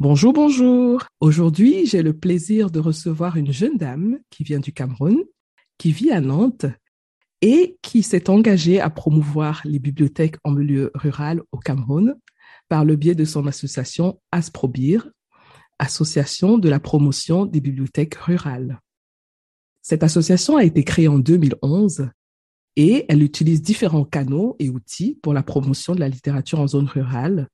Bonjour, bonjour. Aujourd'hui, j'ai le plaisir de recevoir une jeune dame qui vient du Cameroun, qui vit à Nantes et qui s'est engagée à promouvoir les bibliothèques en milieu rural au Cameroun par le biais de son association Asprobir, Association de la promotion des bibliothèques rurales. Cette association a été créée en 2011 et elle utilise différents canaux et outils pour la promotion de la littérature en zone rurale,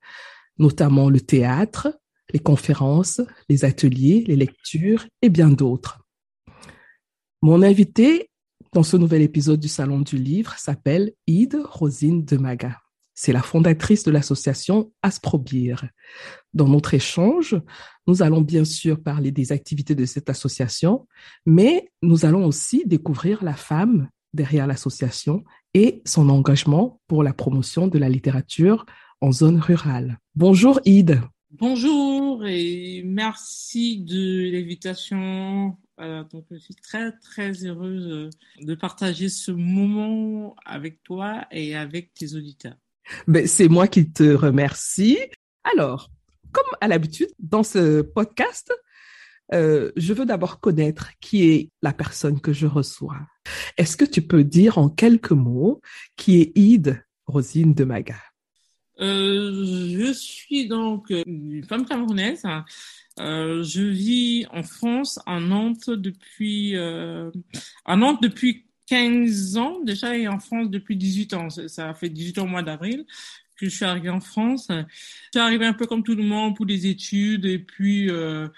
notamment le théâtre, les conférences, les ateliers, les lectures et bien d'autres. Mon invité dans ce nouvel épisode du Salon du Livre s'appelle Ide Rosine Demaga. C'est la fondatrice de l'association Asprobir. Dans notre échange, nous allons bien sûr parler des activités de cette association, mais nous allons aussi découvrir la femme derrière l'association et son engagement pour la promotion de la littérature en zone rurale. Bonjour Ide. Bonjour et merci de l'invitation. Euh, donc, je suis très, très heureuse euh, de partager ce moment avec toi et avec tes auditeurs. Ben, c'est moi qui te remercie. Alors, comme à l'habitude, dans ce podcast, euh, je veux d'abord connaître qui est la personne que je reçois. Est-ce que tu peux dire en quelques mots qui est Ide Rosine de Maga? Je suis donc euh, une femme camerounaise. Euh, je vis en France, à Nantes depuis euh, Nantes depuis 15 ans déjà et en France depuis 18 ans. Ça fait 18 ans au mois d'avril que je suis arrivée en France. Je suis arrivée un peu comme tout le monde pour des études et puis euh,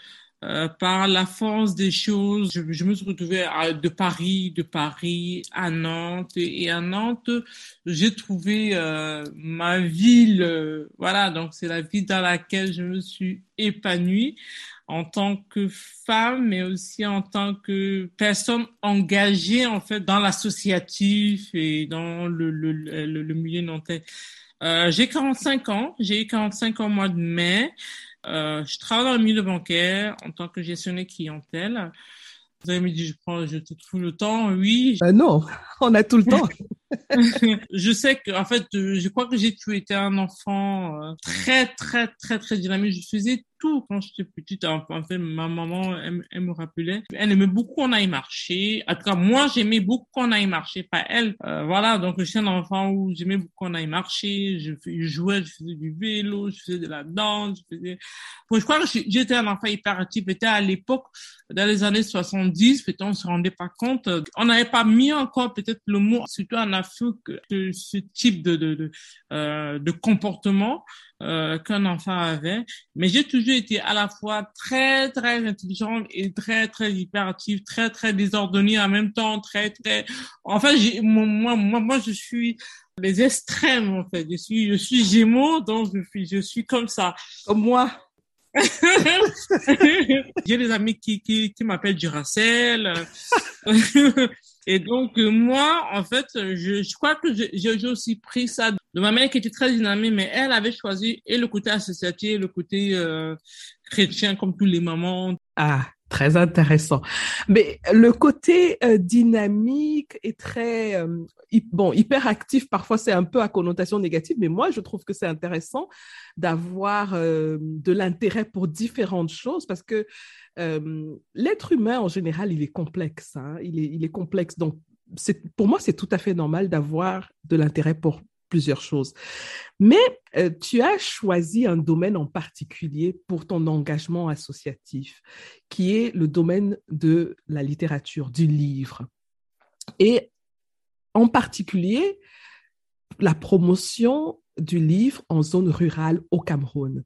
euh, par la force des choses, je, me suis retrouvée à, de Paris, de Paris à Nantes et, à Nantes, j'ai trouvé euh, ma ville. Euh, voilà, donc c'est la ville dans laquelle je me suis épanouie en tant que femme, mais aussi en tant que personne engagée en fait dans l'associatif et dans le, le, le, le milieu nantais. Euh, j'ai 45 ans, j'ai eu 45 ans au mois de mai. Euh, je travaille dans le milieu bancaire en tant que gestionnaire clientèle. Vous avez me dit, je prends, je te trouve le temps. Oui. Euh, non, on a tout le temps. je sais que, en fait, je crois que j'ai toujours été un enfant euh, très, très, très, très dynamique. Je faisais tout quand j'étais petite. En fait, ma maman, elle, me rappelait. Elle aimait beaucoup qu'on aille marcher. En tout cas, moi, j'aimais beaucoup qu'on aille marcher, pas elle. Euh, voilà, donc je suis un enfant où j'aimais beaucoup qu'on aille marcher. Je, jouais, je faisais du vélo, je faisais de la danse. Je, faisais... je crois que j'étais un enfant hyperactif. C'était à l'époque, dans les années 70, peut-être on se rendait pas compte. On n'avait pas mis encore peut-être le mot, surtout en que ce type de, de, de, euh, de comportement euh, qu'un enfant avait. Mais j'ai toujours été à la fois très, très intelligente et très, très hyperactive, très, très désordonnée en même temps, très, très... En fait, moi, moi, moi, je suis les extrêmes, en fait. Je suis, je suis gémeaux, donc je suis, je suis comme ça. Comme moi. J'ai des amis qui, qui, qui m'appellent Duracell. Et donc, euh, moi, en fait, je, crois que j'ai aussi pris ça de ma mère qui était très dynamique, mais elle avait choisi et le côté associatif, et le côté euh, chrétien, comme tous les mamans. Ah, très intéressant. Mais le côté euh, dynamique est très euh, bon, hyperactif. Parfois, c'est un peu à connotation négative, mais moi, je trouve que c'est intéressant d'avoir de l'intérêt pour différentes choses parce que l'être humain, en général, il est complexe. Hein? Il est complexe. Donc, pour moi, c'est tout à fait normal d'avoir de l'intérêt pour plusieurs choses. Mais euh, tu as choisi un domaine en particulier pour ton engagement associatif, qui est le domaine de la littérature, du livre. Et en particulier, la promotion du livre en zone rurale au Cameroun.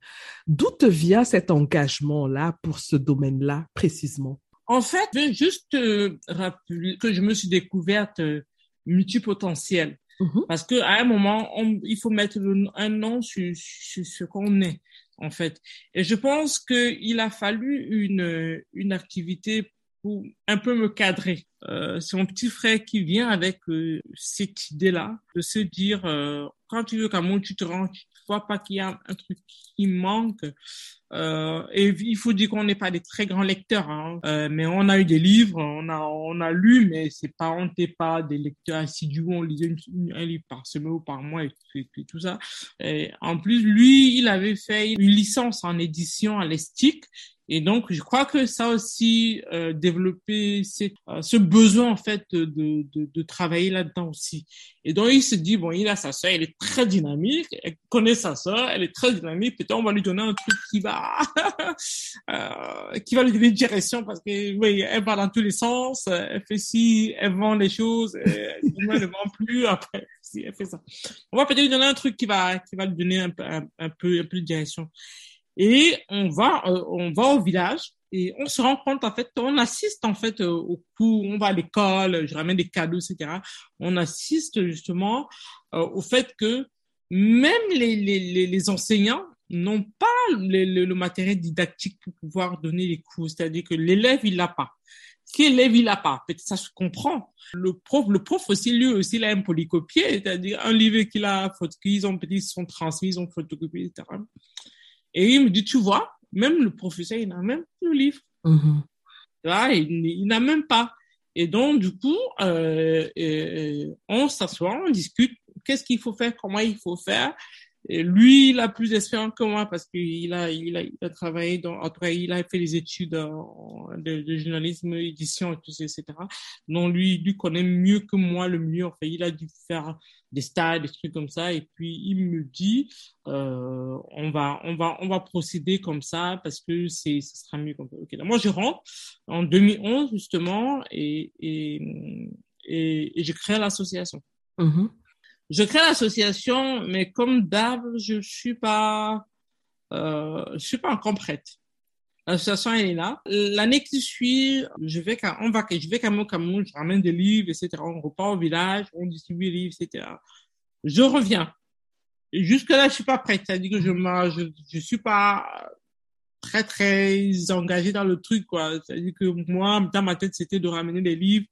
D'où te vient cet engagement-là pour ce domaine-là précisément? En fait, je vais juste euh, rappeler que je me suis découverte euh, multipotentielle. Mhm. Parce que à un moment, il faut mettre un nom sur, ce qu'on est, en fait. Et je pense qu'il a fallu une, une activité pour un peu me cadrer. Euh, c'est mon petit frère qui vient avec euh, cette idée-là, de se dire, euh, quand tu veux qu'à mon tu te rends, tu vois pas qu'il y a un truc qui manque. Euh, et il faut dire qu'on n'est pas des très grands lecteurs, hein. Euh, mais on a eu des livres, on a on a lu, mais c'est pas on pas des lecteurs assidus, on lisait un livre par semaine ou par mois et, et- tout ça. Et en plus, lui, il avait fait une licence en édition à l'Estique. Et donc, je crois que ça aussi euh, euh, ce besoin en fait de, de, de travailler là-dedans aussi. Et donc, il se dit bon, il a sa sœur, elle est très dynamique, elle connaît sa sœur, elle est très dynamique. Peut-être on va lui donner un truc qui va euh, qui va lui donner une direction parce que oui, elle va dans tous les sens, elle fait ci, elle vend les choses, elle, ne vend plus après. Si elle fait ça, on va peut-être lui donner un truc qui va qui va lui donner un un, un peu un peu de direction. Et on va, euh, on va au village et on se rend compte, en fait, on assiste, en fait, euh, au cours, on va à l'école, je ramène des cadeaux, etc. On assiste, justement, au fait que même les, les, les enseignants n'ont pas le, le, le matériel didactique pour pouvoir donner les cours. C'est-à-dire que l'élève, il l'a pas. Si l'élève, il l'a pas, peut-être ça se comprend. Le prof, le prof aussi, lui aussi, il a un polycopier, c'est-à-dire un livre qu'il a, qu'ils ont, ils sont transmis, ils ont photocopié, etc. Et il me dit, tu vois, même le professeur, il n'a même plus le livre. Mhm. Vois, il, il n'a même pas. Et donc, du coup, euh, euh, on s'assoit, on discute, qu'est-ce qu'il faut faire, comment il faut faire? Lui, il a plus d'expérience que moi parce qu'il a, il a, il a travaillé dans, après, il a fait des études en- de, journalisme, édition, et tout ça, etc. Donc, lui, lui connaît mieux que moi le milieu. Enfin, il a dû faire des stages, des trucs comme ça. Et puis, il me dit, euh, on va, on va, on va procéder comme ça parce que c'est, ce sera mieux comme ça. Donc, moi, je rentre en 2011, justement, et, et, et, et l'association. Mhm. Je crée l'association, mais comme d'hab, je suis pas, euh, je suis pas encore prête. L'association, elle est là. L'année qui suit, je vais on va, je vais quand même je ramène des livres, etc. On repart au village, on distribue les livres, etc. Je reviens. Et jusque là, je suis pas prête. C'est-à-dire que je, je, je suis pas très, très engagée dans le truc, quoi. C'est-à-dire que moi, dans ma tête, c'était de ramener des livres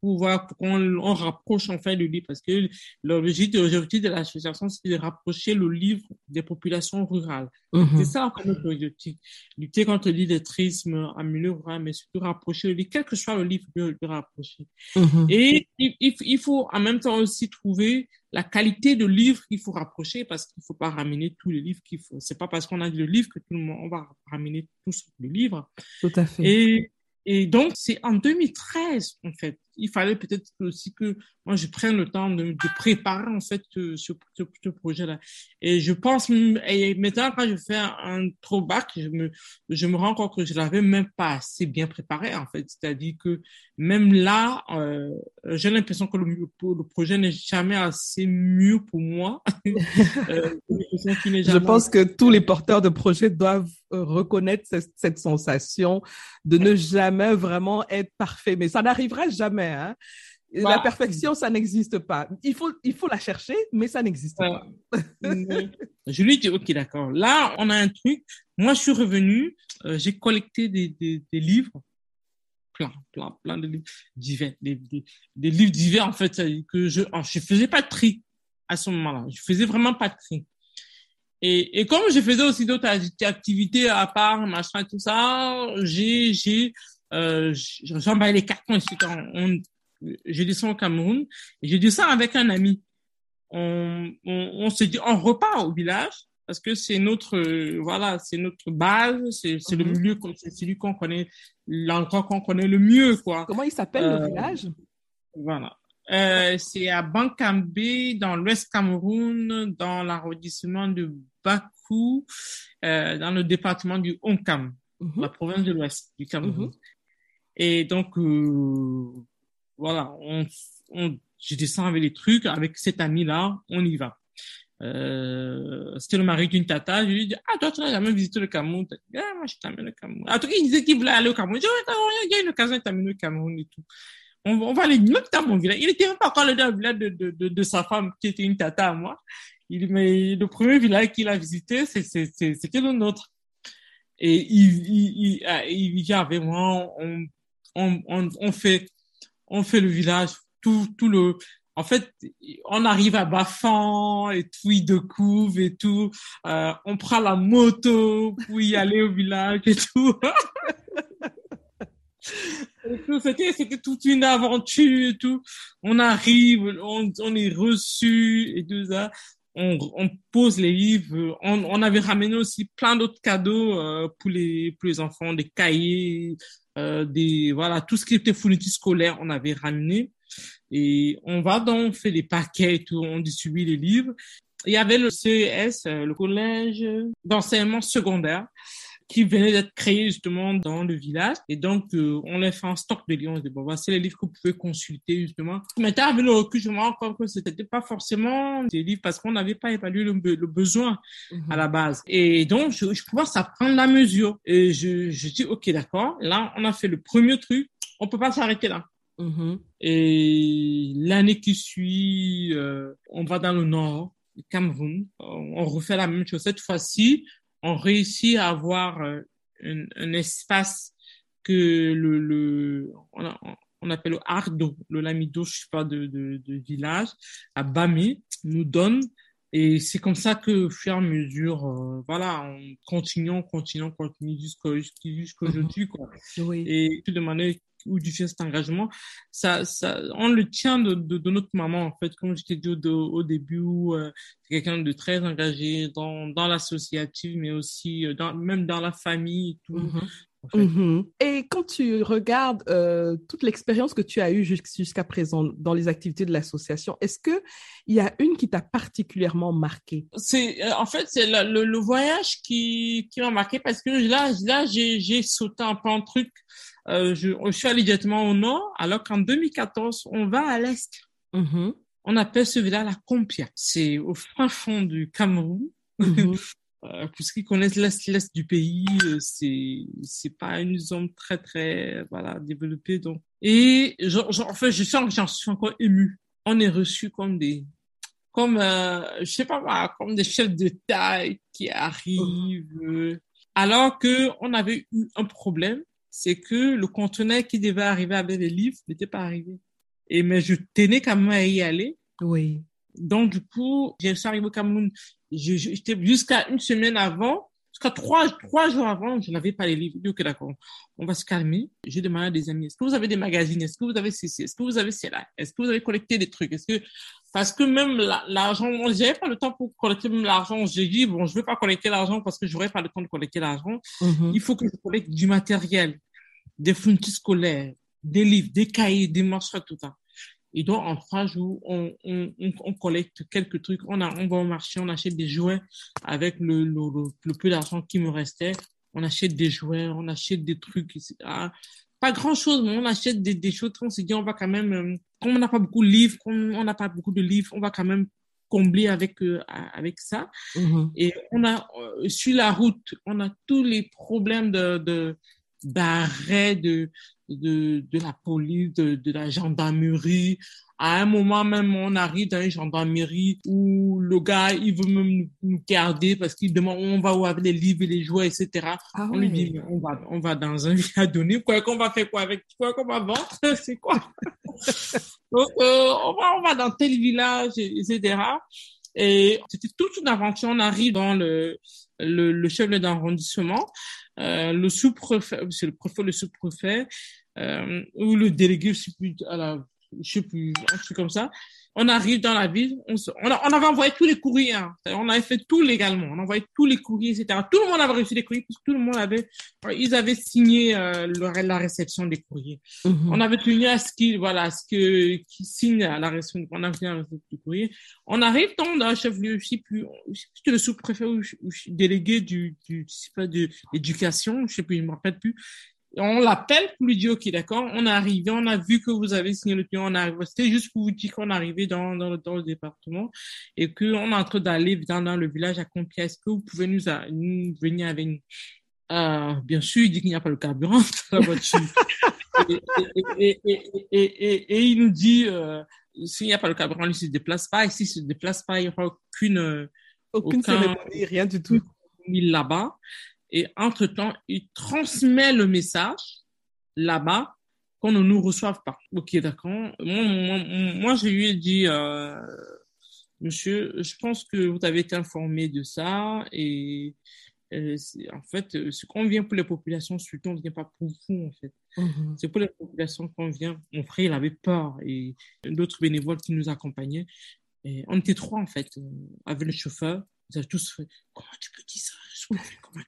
pour voir, pour qu'on on rapproche en fait le livre. Parce que l'objectif l'objectif de l'association, c'est de rapprocher le livre des populations rurales. Mhm. C'est ça, notre objectif. Lutter contre l'illettrisme en milieu rural, mais surtout rapprocher le livre, quel que soit le livre, de rapprocher. Mhm. Et il, il- il faut en même temps aussi trouver la qualité de livre qu'il faut rapprocher parce qu'il faut pas ramener tous les livres qu'il faut. C'est pas parce qu'on a le livre que tout le monde, on va ramener tous les livres. Tout à fait. Et, et donc, c'est en 2013, en fait. Il fallait peut-être aussi que moi, je prenne le temps de, de préparer, en fait, ce, ce, projet-là. Et je pense, et maintenant, quand je fais un, throwback, je me, je me rends compte que je l'avais même pas assez bien préparé, en fait. C'est-à-dire que même là, euh, j'ai l'impression que le, le projet n'est jamais assez mieux pour moi. Euh, Je pense que tous les porteurs de projets doivent euh, reconnaître ce- cette sensation de ne jamais vraiment être parfait. Mais ça n'arrivera jamais. Hein. La Bah, perfection, ça n'existe pas. Il faut, il faut la chercher, mais ça n'existe Ouais. pas. Je lui dis, ok, d'accord. Là, on a un truc. Moi, je suis revenu, euh, j'ai collecté des, des, des livres, plein, plein, plein de livres divers, des, des, livres divers, en fait, que je, alors, je faisais pas de tri à ce moment-là. Je faisais vraiment pas de tri. Et, et comme je faisais aussi d'autres acti- activités à part, machin, tout ça, j'ai, euh, j'emballais les cartons, etc. On, je descends au Cameroun et je descends avec un ami on, on, on se dit, on repart au village parce que c'est notre, euh, voilà, c'est notre base, c'est le Mhm. milieu, c'est celui qu'on connaît, l'endroit qu'on connaît le mieux, quoi. Comment il s'appelle Euh, le village? Voilà. Euh, c'est à Bankambé, dans l'Ouest Cameroun, dans l'arrondissement de Bakou, euh, dans le département du Onkam, Mhm. la province de l'Ouest du Cameroun. Mhm. Et donc, euh, voilà, on, on, je descends avec les trucs, avec cet ami-là, on y va. Euh, c'était le mari d'une tata. Je lui dit, ah, toi, tu n'as jamais visité le Cameroun. Ah, moi, je t'amène au Cameroun. En tout cas, il disait qu'il voulait aller au Cameroun. Je ai dit, il y a une occasion de t'amener au Cameroun et tout. On, va aller même dans mon village. Il était même pas encore le village de, de, de, de, sa femme, qui était une tata à moi. Il, mais le premier village qu'il a visité, c'était le nôtre. Et il, il, il, ah, il vient avec moi, on, fait, on fait le village, tout, tout le, en fait, on arrive à Bafan et tout, il découvre et tout. Euh, on prend la moto pour y aller au village et tout. c'était, c'était toute une aventure et tout. On arrive, on, on est reçu et tout ça. On, on pose les livres. On, on avait ramené aussi plein d'autres cadeaux euh, pour les pour les enfants, des cahiers, euh, des voilà tout ce qui était fourniture scolaire. On avait ramené. Et on va donc, on fait des paquets et tout, on distribue les livres. Il y avait le CES, euh, le collège d'enseignement secondaire, qui venait d'être créé justement dans le village. Et donc, euh, on a fait un stock de livres. On dit, bon, voici les livres que vous pouvez consulter justement. Mais avec le recul, je me rends compte que c'était pas forcément des livres parce qu'on n'avait pas évalué le, besoin à la base. Et donc, je, je commence à prendre la mesure. Et je, je dis, OK, d'accord. Là, on a fait le premier truc. On peut pas s'arrêter là. Mm-hmm. Et l'année qui suit, euh, on va dans le nord, Cameroun. On refait la même chose. Cette fois-ci, on réussit à avoir euh, un, un, espace que le, le on, on, appelle le Ardo, le Lamido, je sais pas, de, de, de village, à Bamé, nous donne. Et c'est comme ça que, au fur et à mesure, euh, voilà, on continue, on continue, on continue jusqu'aujourd'hui, quoi. Oui. Et de manière ou du cet engagement, ça, ça, on le tient de, notre maman, en fait, comme je t'ai dit au, début, euh, c'est quelqu'un de très engagé dans, dans l'associative, mais aussi euh, dans, même dans la famille et tout. Mm-hmm. Mhm. Et quand tu regardes euh, toute l'expérience que tu as eue jusqu'à présent dans les activités de l'association, est-ce que il y a une qui t'a particulièrement marqué? C'est euh, en fait c'est le, le, voyage qui qui m'a marqué parce que là là j'ai sauté un peu un truc. Euh, je, je, suis allé directement au nord, alors qu'en 2014 on va à l'est. Mhm. On appelle ce village la Compia. C'est au fin fond du Cameroun. Mhm. Euh, pour ceux qui connaissent l'est du pays, euh, c'est c'est pas une zone très très voilà développée donc et genre, genre en fait je sens que j'en suis encore ému. On est reçu comme des comme euh, je sais pas moi, comme des chefs de taille qui arrivent alors que on avait eu un problème, c'est que le conteneur qui devait arriver avec les livres n'était pas arrivé. Et mais je tenais quand même à y aller. Oui. Donc, du coup, je suis arrivé au Cameroun. J'étais jusqu'à une semaine avant, jusqu'à trois, trois jours avant, je n'avais pas les livres. ok, d'accord, on va se calmer. J'ai demandé à des amis, est-ce que vous avez des magazines? Est-ce que vous avez ceci? Est-ce que vous avez cela? Est-ce que vous avez collecté des trucs? Est-ce que, parce que même l'argent, j'avais pas le temps pour collecter même l'argent. J'ai dit, bon, je vais pas collecter l'argent parce que j'aurais pas le temps de collecter l'argent. Mm-hmm. Il faut que je collecte du matériel, des fournitures scolaires, des livres, des cahiers, des morceaux, tout ça. Et donc, en trois jours, on, on, on, collecte quelques trucs. On, a, on va au marché, on achète des jouets avec le, le, le, peu d'argent qui me restait. On achète des jouets, on achète des trucs. Pas grand chose, mais on achète des, des choses. On s'est dit, on va quand même, euh, comme on n'a pas beaucoup de livres, comme on n'a pas beaucoup de livres, on va quand même combler avec euh, avec ça. Mm-hmm. Et on a euh, sur la route, on a tous les problèmes de, de d'arrêt de, de, de la police, de, de la gendarmerie. À un moment même, on arrive dans une gendarmerie où le gars, il veut même nous garder parce qu'il demande on va où avec les livres et les jouets, etc. Ah on lui dit, on va, on va dans un village donné, quoi qu'on va faire quoi avec, quoi qu'on va vendre, c'est quoi? Donc, euh, on va, on va dans tel village, etc. Et c'était toute une aventure. On arrive dans le, le, le chef d'arrondissement, le sous-préfet, c'est le préfet, le sous-préfet, euh, ou le délégué, je sais plus, à la, je sais plus, un truc comme ça. On arrive dans la ville, on, on, a, on avait envoyé tous les courriers, hein. on avait fait tout légalement, on a envoyé tous les courriers, etc. Tout le monde avait reçu les courriers, parce que tout le monde avait, ils avaient signé euh, la réception des courriers. Mm-hmm. On avait tenu à ce qu'ils, voilà, ce que, qui signe à la réception, on a tenu à la réception des courriers. On arrive dans un chef-lieu, je sais plus, je sais plus le sous-préfet ou, ou, délégué du, du, je sais pas, de l'éducation, je sais plus, je me rappelle plus On l'appelle pour lui dire, OK, d'accord, on est arrivé, on a vu que vous avez signé le client, on arrive. C'était juste pour vous dire qu'on est arrivé dans, dans, dans le département et qu'on est en train d'aller dans, dans le village à Compiègne. Est-ce que vous pouvez nous, nous venir avec nous? Euh, bien sûr, il dit qu'il n'y a pas le carburant dans la voiture. et, et, et, et, il nous dit, euh, s'il n'y a pas le carburant, il ne se déplace pas. Et s'il ne se déplace pas, il n'y aura aucune... Aucune aucun, cérémonie, rien du tout. Là-bas. Et entre-temps, il transmet le message là-bas qu'on ne nous reçoive pas. Ok, d'accord. Moi, moi, moi, je lui ai dit, euh, monsieur, je pense que vous avez été informé de ça et euh, en fait, ce qu'on vient pour les populations surtout, on ne vient pas pour vous, en fait. Mm-hmm. C'est pour les populations qu'on vient. Mon frère, il avait peur et d'autres bénévoles qui nous accompagnaient. Et on était trois, en fait, euh, avec le chauffeur. Ils avaient tous fait, comment tu peux dire ça? Comment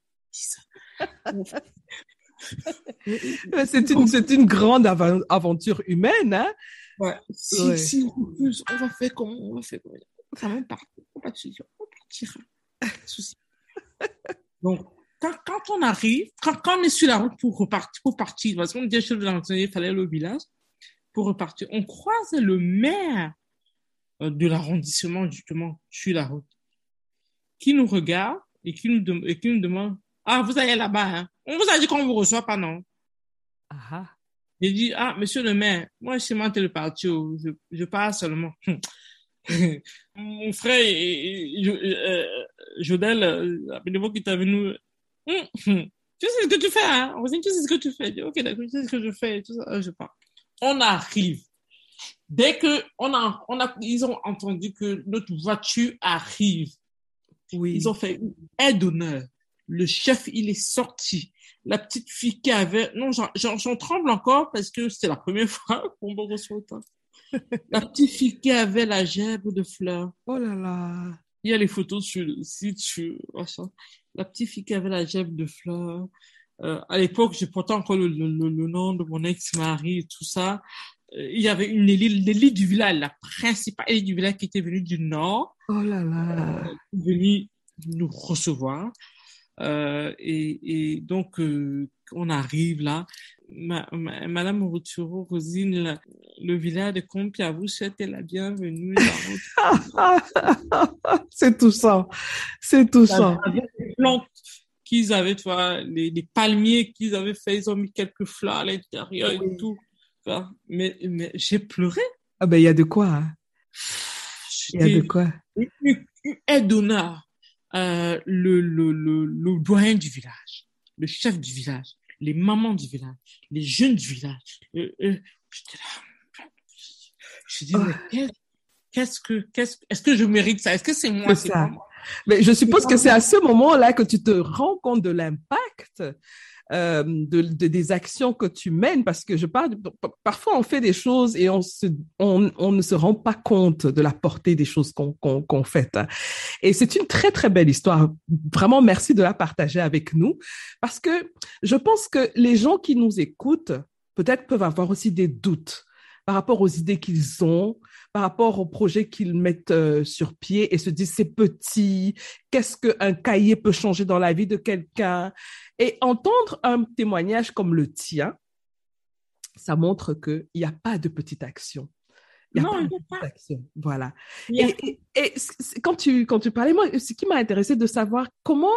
c'est une, c'est une grande aventure humaine, hein? Ouais. Si, si on va faire comment, on va faire comment. Ça va partir, on va partir, on partira. Souci. Donc, quand, quand, on arrive, quand, quand, on est sur la route pour repartir, pour partir, parce qu'on dit chef de il fallait au village pour repartir, on croise le maire euh, de l'arrondissement, justement, sur la route, qui nous regarde et qui nous, et qui nous demande ah, vous allez là-bas, hein? On vous a dit qu'on ne vous reçoit pas, non? Ah. J'ai dit, ah, monsieur le maire, moi, je suis monté le parti, oh, je, je parle seulement. Mon frère, euh, Jodel, la bénévole qui est venu, tu sais ce que tu fais, hein? On tu sais ce que tu fais. Dis, ok, d'accord, tu sais ce que je fais, tout ça, je parle. On arrive. Dès que on a, on a, ils ont entendu que notre voiture arrive, oui. ils ont fait aide d'honneur le chef, il est sorti. La petite fille qui avait, non, j'en tremble encore parce que c'est la première fois qu'on me reçoit autant. La petite fille qui avait la gerbe de fleurs. Oh là là. Il y a les photos sur le site, sur, la petite fille qui avait la gerbe de fleurs. Euh, à l'époque, je portais encore le, le, nom de mon ex-mari et tout ça. Euh, il y avait une élite, du village, la principale élite du village qui était venue du nord. Oh là là. Euh, venue nous recevoir. Euh, et, et, donc, euh, on arrive là. Madame Routuro, Rosine, le village de Compia vous souhaite la bienvenue. C'est tout ça. C'est tout ça. Les plantes qu'ils avaient, tu vois, les, les palmiers qu'ils avaient fait, ils ont mis quelques fleurs à l'intérieur et tout. Mais, mais j'ai pleuré. Ah ben, il y a de quoi. Hein. Il y a de quoi. Aide d'honneur euh, le, le, le, le doyen du village, le chef du village, les mamans du village, les jeunes du village. Euh, euh. Je dis, mais qu'est-ce que, qu'est-ce, est-ce que je mérite ça? Est-ce que c'est moi? C'est ça. Mais je suppose que c'est à ce moment-là que tu te rends compte de l'impact euh, de, des actions que tu mènes, parce que je parle, parfois on fait des choses et on, se, on, on ne se rend pas compte de la portée des choses qu'on qu'on fait. Et c'est une très, très belle histoire. Vraiment, merci de la partager avec nous, parce que je pense que les gens qui nous écoutent, peut-être peuvent avoir aussi des doutes par rapport aux idées qu'ils ont, par rapport aux projets qu'ils mettent euh, sur pied et se disent c'est petit, qu'est-ce qu'un cahier peut changer dans la vie de quelqu'un? Et entendre un témoignage comme le tien, ça montre qu'il n'y a pas de petite action. Il n'y a pas de petite action. Voilà. Et, et, quand, tu, quand tu parlais, moi, ce qui m'a intéressé de savoir comment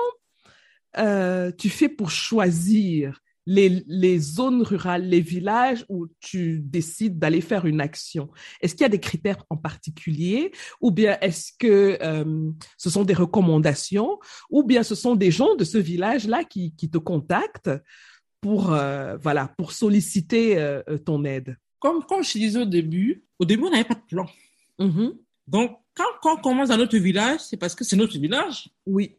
euh, tu fais pour choisir les, les, zones rurales, les villages où tu décides d'aller faire une action Est-ce qu'il y a des critères en particulier? Ou bien est-ce que euh, ce sont des recommandations? Ou bien ce sont des gens de ce village-là qui, qui, te contactent pour, euh, voilà, pour solliciter euh, ton aide? Comme, comme je disais au début, au début, on n'avait pas de plan. Mm-hmm. Donc, quand, quand on commence dans notre village, c'est parce que c'est notre village. Oui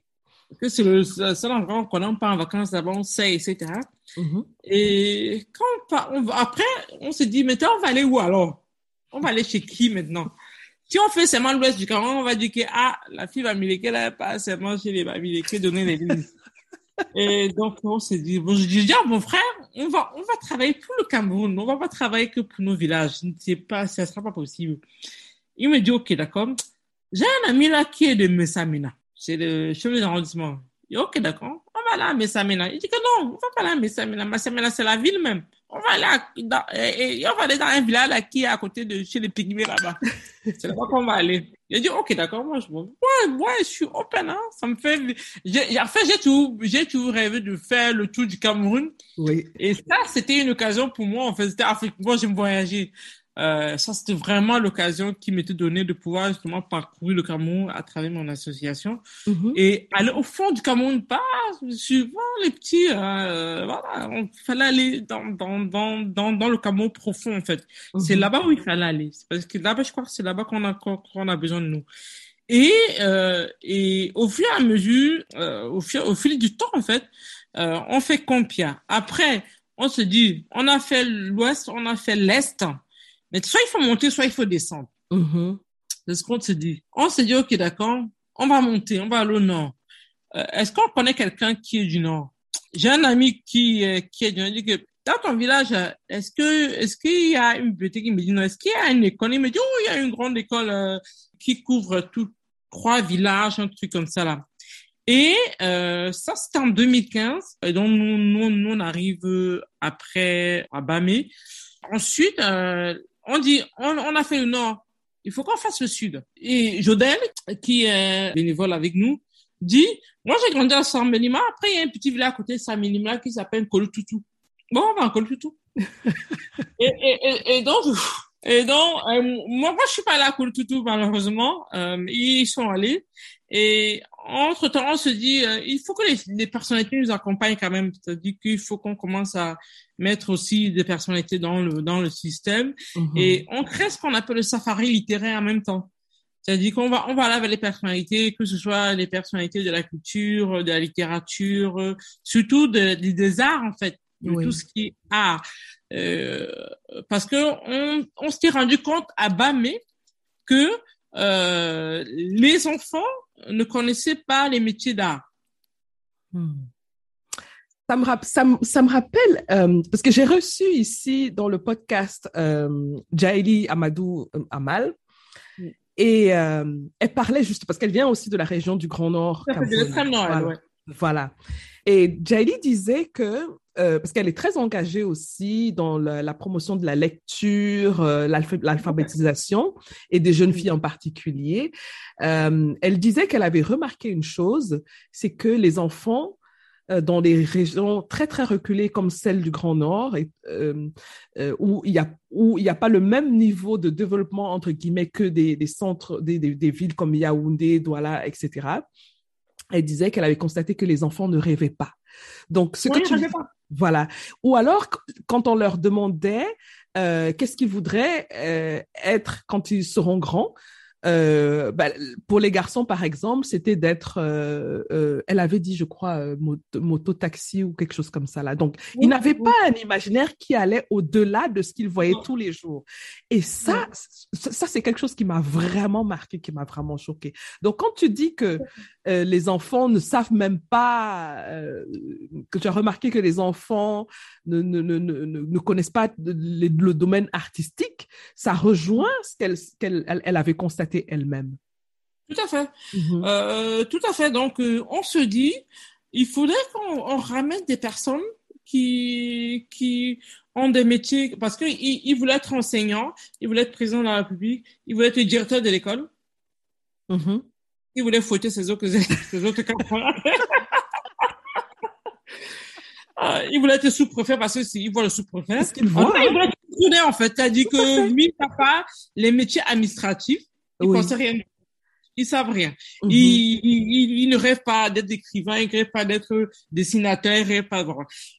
que c'est le seul endroit qu'on part en vacances là-bas, on sait, etc. Mm-hmm. Et quand on, après, on se dit, mais on va aller où alors? On va aller chez qui maintenant? Si on fait seulement l'ouest du Cameroun, on va dire que ah, la fille va militer là, pas seulement chez les Bamileke, donner les listes. Et donc, on s'est dit, bon, je dis, ah, mon frère, on va, on va travailler pour le Cameroun, on va pas travailler que pour nos villages. C'est pas, ça sera pas possible. Il me dit, ok, d'accord. J'ai un ami là qui est de Messamina c'est le chef de l'arrondissement. Ok, d'accord, on va aller à Messamena. Il dit que non, on va pas aller à Messamena. Messamena, c'est la ville même. On va aller à, dans, et, et on va aller dans un village là, qui est à côté de chez les Pygmées là-bas. c'est là-bas qu'on va aller. Il dit, ok, d'accord, moi, je, ouais, ouais, je suis open, hein. Ça me fait, j'ai, en fait, j'ai tout, j'ai toujours rêvé de faire le tour du Cameroun. Oui. Et ça, c'était une occasion pour moi, en fait, c'était Afrique. Moi, j'aime voyager. Euh, ça, c'était vraiment l'occasion qui m'était donnée de pouvoir justement parcourir le Cameroun à travers mon association -hmm. et aller au fond du Cameroun, pas suivant les petits. Euh, voilà, il fallait aller dans, dans, dans, dans, dans le Cameroun profond, en fait. -hmm. C'est là-bas où il fallait aller. Parce que là-bas, je crois que c'est là-bas qu'on a, qu'on a besoin de nous. Et, euh, et au fur et à mesure, euh, au, fil, au fil du temps, en fait, euh, on fait Compia. Après, on se dit, on a fait l'ouest, on a fait l'est. Mais soit il faut monter, soit il faut descendre. Mm -hmm. C'est ce qu'on se dit. On se dit, OK, d'accord, on va monter, on va aller au nord. Euh, Est-ce qu'on connaît quelqu'un qui est du nord? J'ai un ami qui, euh, qui est du nord. Il dit que dans ton village, est-ce que, est-ce qu'il y a une bibliothèque? Il me dit non. Est-ce qu'il y a une école? Il me dit, oh, il y a une grande école euh, qui couvre tout, trois villages, un truc comme ça là. Et euh, ça, c'était en 2015. Et donc, nous, nous, nous, on arrive après à Bamé. Ensuite, euh, on dit, on, on, a fait le nord. Il faut qu'on fasse le sud. Et Jodel, qui est bénévole avec nous, dit, moi, j'ai grandi à Samelima. Après, il y a un petit village à côté de Samelima qui s'appelle Kolutoutou. Bon, on va à Kolutoutou. et, et, et, et donc, et donc, euh, moi, moi, je suis pas allée à Kolutoutou, malheureusement. Euh, ils sont allés. Et entre temps, on se dit, euh, il faut que les, les, personnalités nous accompagnent quand même. C'est-à-dire qu'il faut qu'on commence à mettre aussi des personnalités dans le, dans le système. -hmm. Et on crée ce qu'on appelle le safari littéraire en même temps. C'est-à-dire qu'on va, on va aller avec les personnalités, que ce soit les personnalités de la culture, de la littérature, surtout de, de, des arts, en fait. De oui. tout ce qui est art. Euh, parce que on, on s'est rendu compte à Bamé que euh, les enfants ne connaissaient pas les métiers d'art. Hmm. Ça me, ça, ça rappelle, euh, parce que j'ai reçu ici dans le podcast euh, Jaili Amadou euh, Amal, mm. et euh, elle parlait juste, parce qu'elle vient aussi de la région du Grand Nord. De l'extrême Nord, voilà. ouais. voilà. Et Jaili disait que, parce qu'elle est très engagée aussi dans la, la promotion de la lecture, l'alphabétisation, et des jeunes filles en particulier, elle disait qu'elle avait remarqué une chose, c'est que les enfants dans des régions très très reculées comme celle du Grand Nord et, euh, euh, où il a n'y a pas le même niveau de développement entre guillemets que des, des centres des, des, des, villes comme Yaoundé, Douala, etc. Elle disait qu'elle avait constaté que les enfants ne rêvaient pas. Donc ce oui, que tu pas. voilà. Ou alors quand on leur demandait euh, qu'est-ce qu'ils voudraient être quand ils seront grands, euh, bah, pour les garçons, par exemple, c'était d'être, euh, euh, elle avait dit, je crois, moto-taxi ou quelque chose comme ça là. Donc, oui, ils n'avaient oui. pas un imaginaire qui allait au-delà de ce qu'ils voyaient oui. tous les jours. Et ça, ça, c'est quelque chose qui m'a vraiment marqué, qui m'a vraiment choqué. Donc, quand tu dis que les enfants ne savent même pas, que tu as remarqué que les enfants ne, ne, ne, ne, ne connaissent pas le, le, domaine artistique, ça rejoint ce qu'elle qu elle, elle avait constaté elle-même. Tout à fait. Mm -hmm. euh, tout à fait. Donc, euh, on se dit, il faudrait qu'on ramène des personnes qui, qui ont des métiers, parce qu'il il voulait être enseignant, il voulait être président de la République, il voulait être directeur de l'école. Mm -hmm. Il voulait fouetter ses autres, ses autres camarades. Euh, il voulait être sous-préfet parce que s'il voit le sous-préfet, qu'il voit il voulait être en fait. C'est-à-dire que lui, il n'a pas les métiers administratifs. Ils oui. ne rien. Ils savent rien. Mm -hmm. ils, ils, ils, ne rêvent pas d'être écrivain, ils ne rêvent pas d'être dessinateur, ils ne rêvent pas de...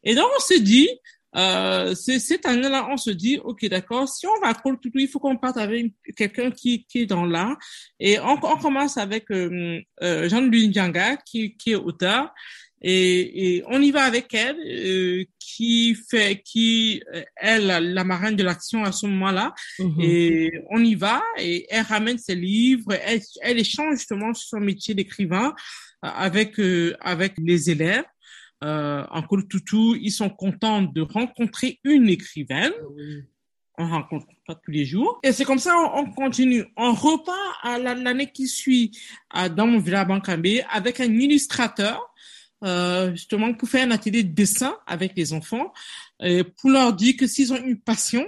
Et donc, on se dit, euh, cette année-là, on se dit, OK, d'accord, si on va à Koltoutou, il faut qu'on parte avec quelqu'un qui, qui est dans l'art. Et on, on, commence avec euh, euh, Jean-Louis Ndianga, qui, qui est auteur. Et, et, on y va avec elle, euh, qui fait, qui elle la marraine de l'action à ce moment-là, -hmm. et on y va et elle ramène ses livres, elle, elle échange justement sur son métier d'écrivain avec euh, avec les élèves. Euh, en Koltoutou, ils sont contents de rencontrer une écrivaine. Oui on rencontre pas tous les jours. Et c'est comme ça, on, on, continue. On repart à l'année qui suit à, dans mon village Bankambé avec un illustrateur euh, justement pour faire un atelier de dessin avec les enfants, et pour leur dire que s'ils ont une passion,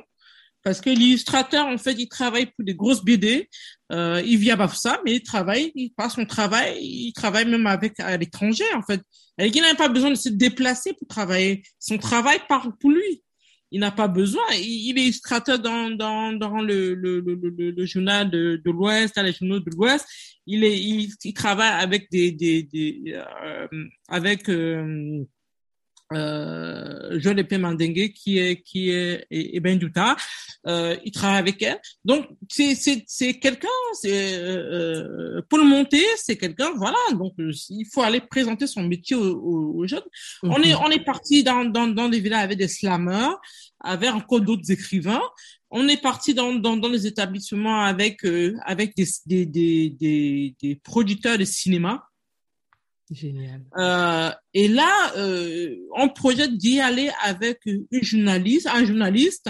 parce que l'illustrateur, en fait, il travaille pour des grosses BD, euh, il vit à Bafoussa, mais il travaille, il passe son travail, il travaille même avec à l'étranger, en fait. Et il n'a pas besoin de se déplacer pour travailler. Son travail parle pour lui il n'a pas besoin. Il, est illustrateur dans, dans, dans le, le, le, le, journal de, de l'Ouest, les journaux de l'Ouest. Il, est, il, il, travaille avec des, des, des euh, avec euh, euh, Joël Epé Mandengue qui est qui est et, Ben Douta. Euh, il travaille avec elle. Donc c'est c'est c'est quelqu'un. C'est euh, pour le monter, c'est quelqu'un. Voilà. Donc il faut aller présenter son métier aux, aux, jeunes. On est mhm. on est parti dans dans dans des villas avec des slammers, avec encore d'autres écrivains. On est parti dans, dans, dans les établissements avec euh, avec des, des, des, des, des producteurs de cinéma Génial. Euh, et là, euh, on projette d'y aller avec une journaliste, un journaliste,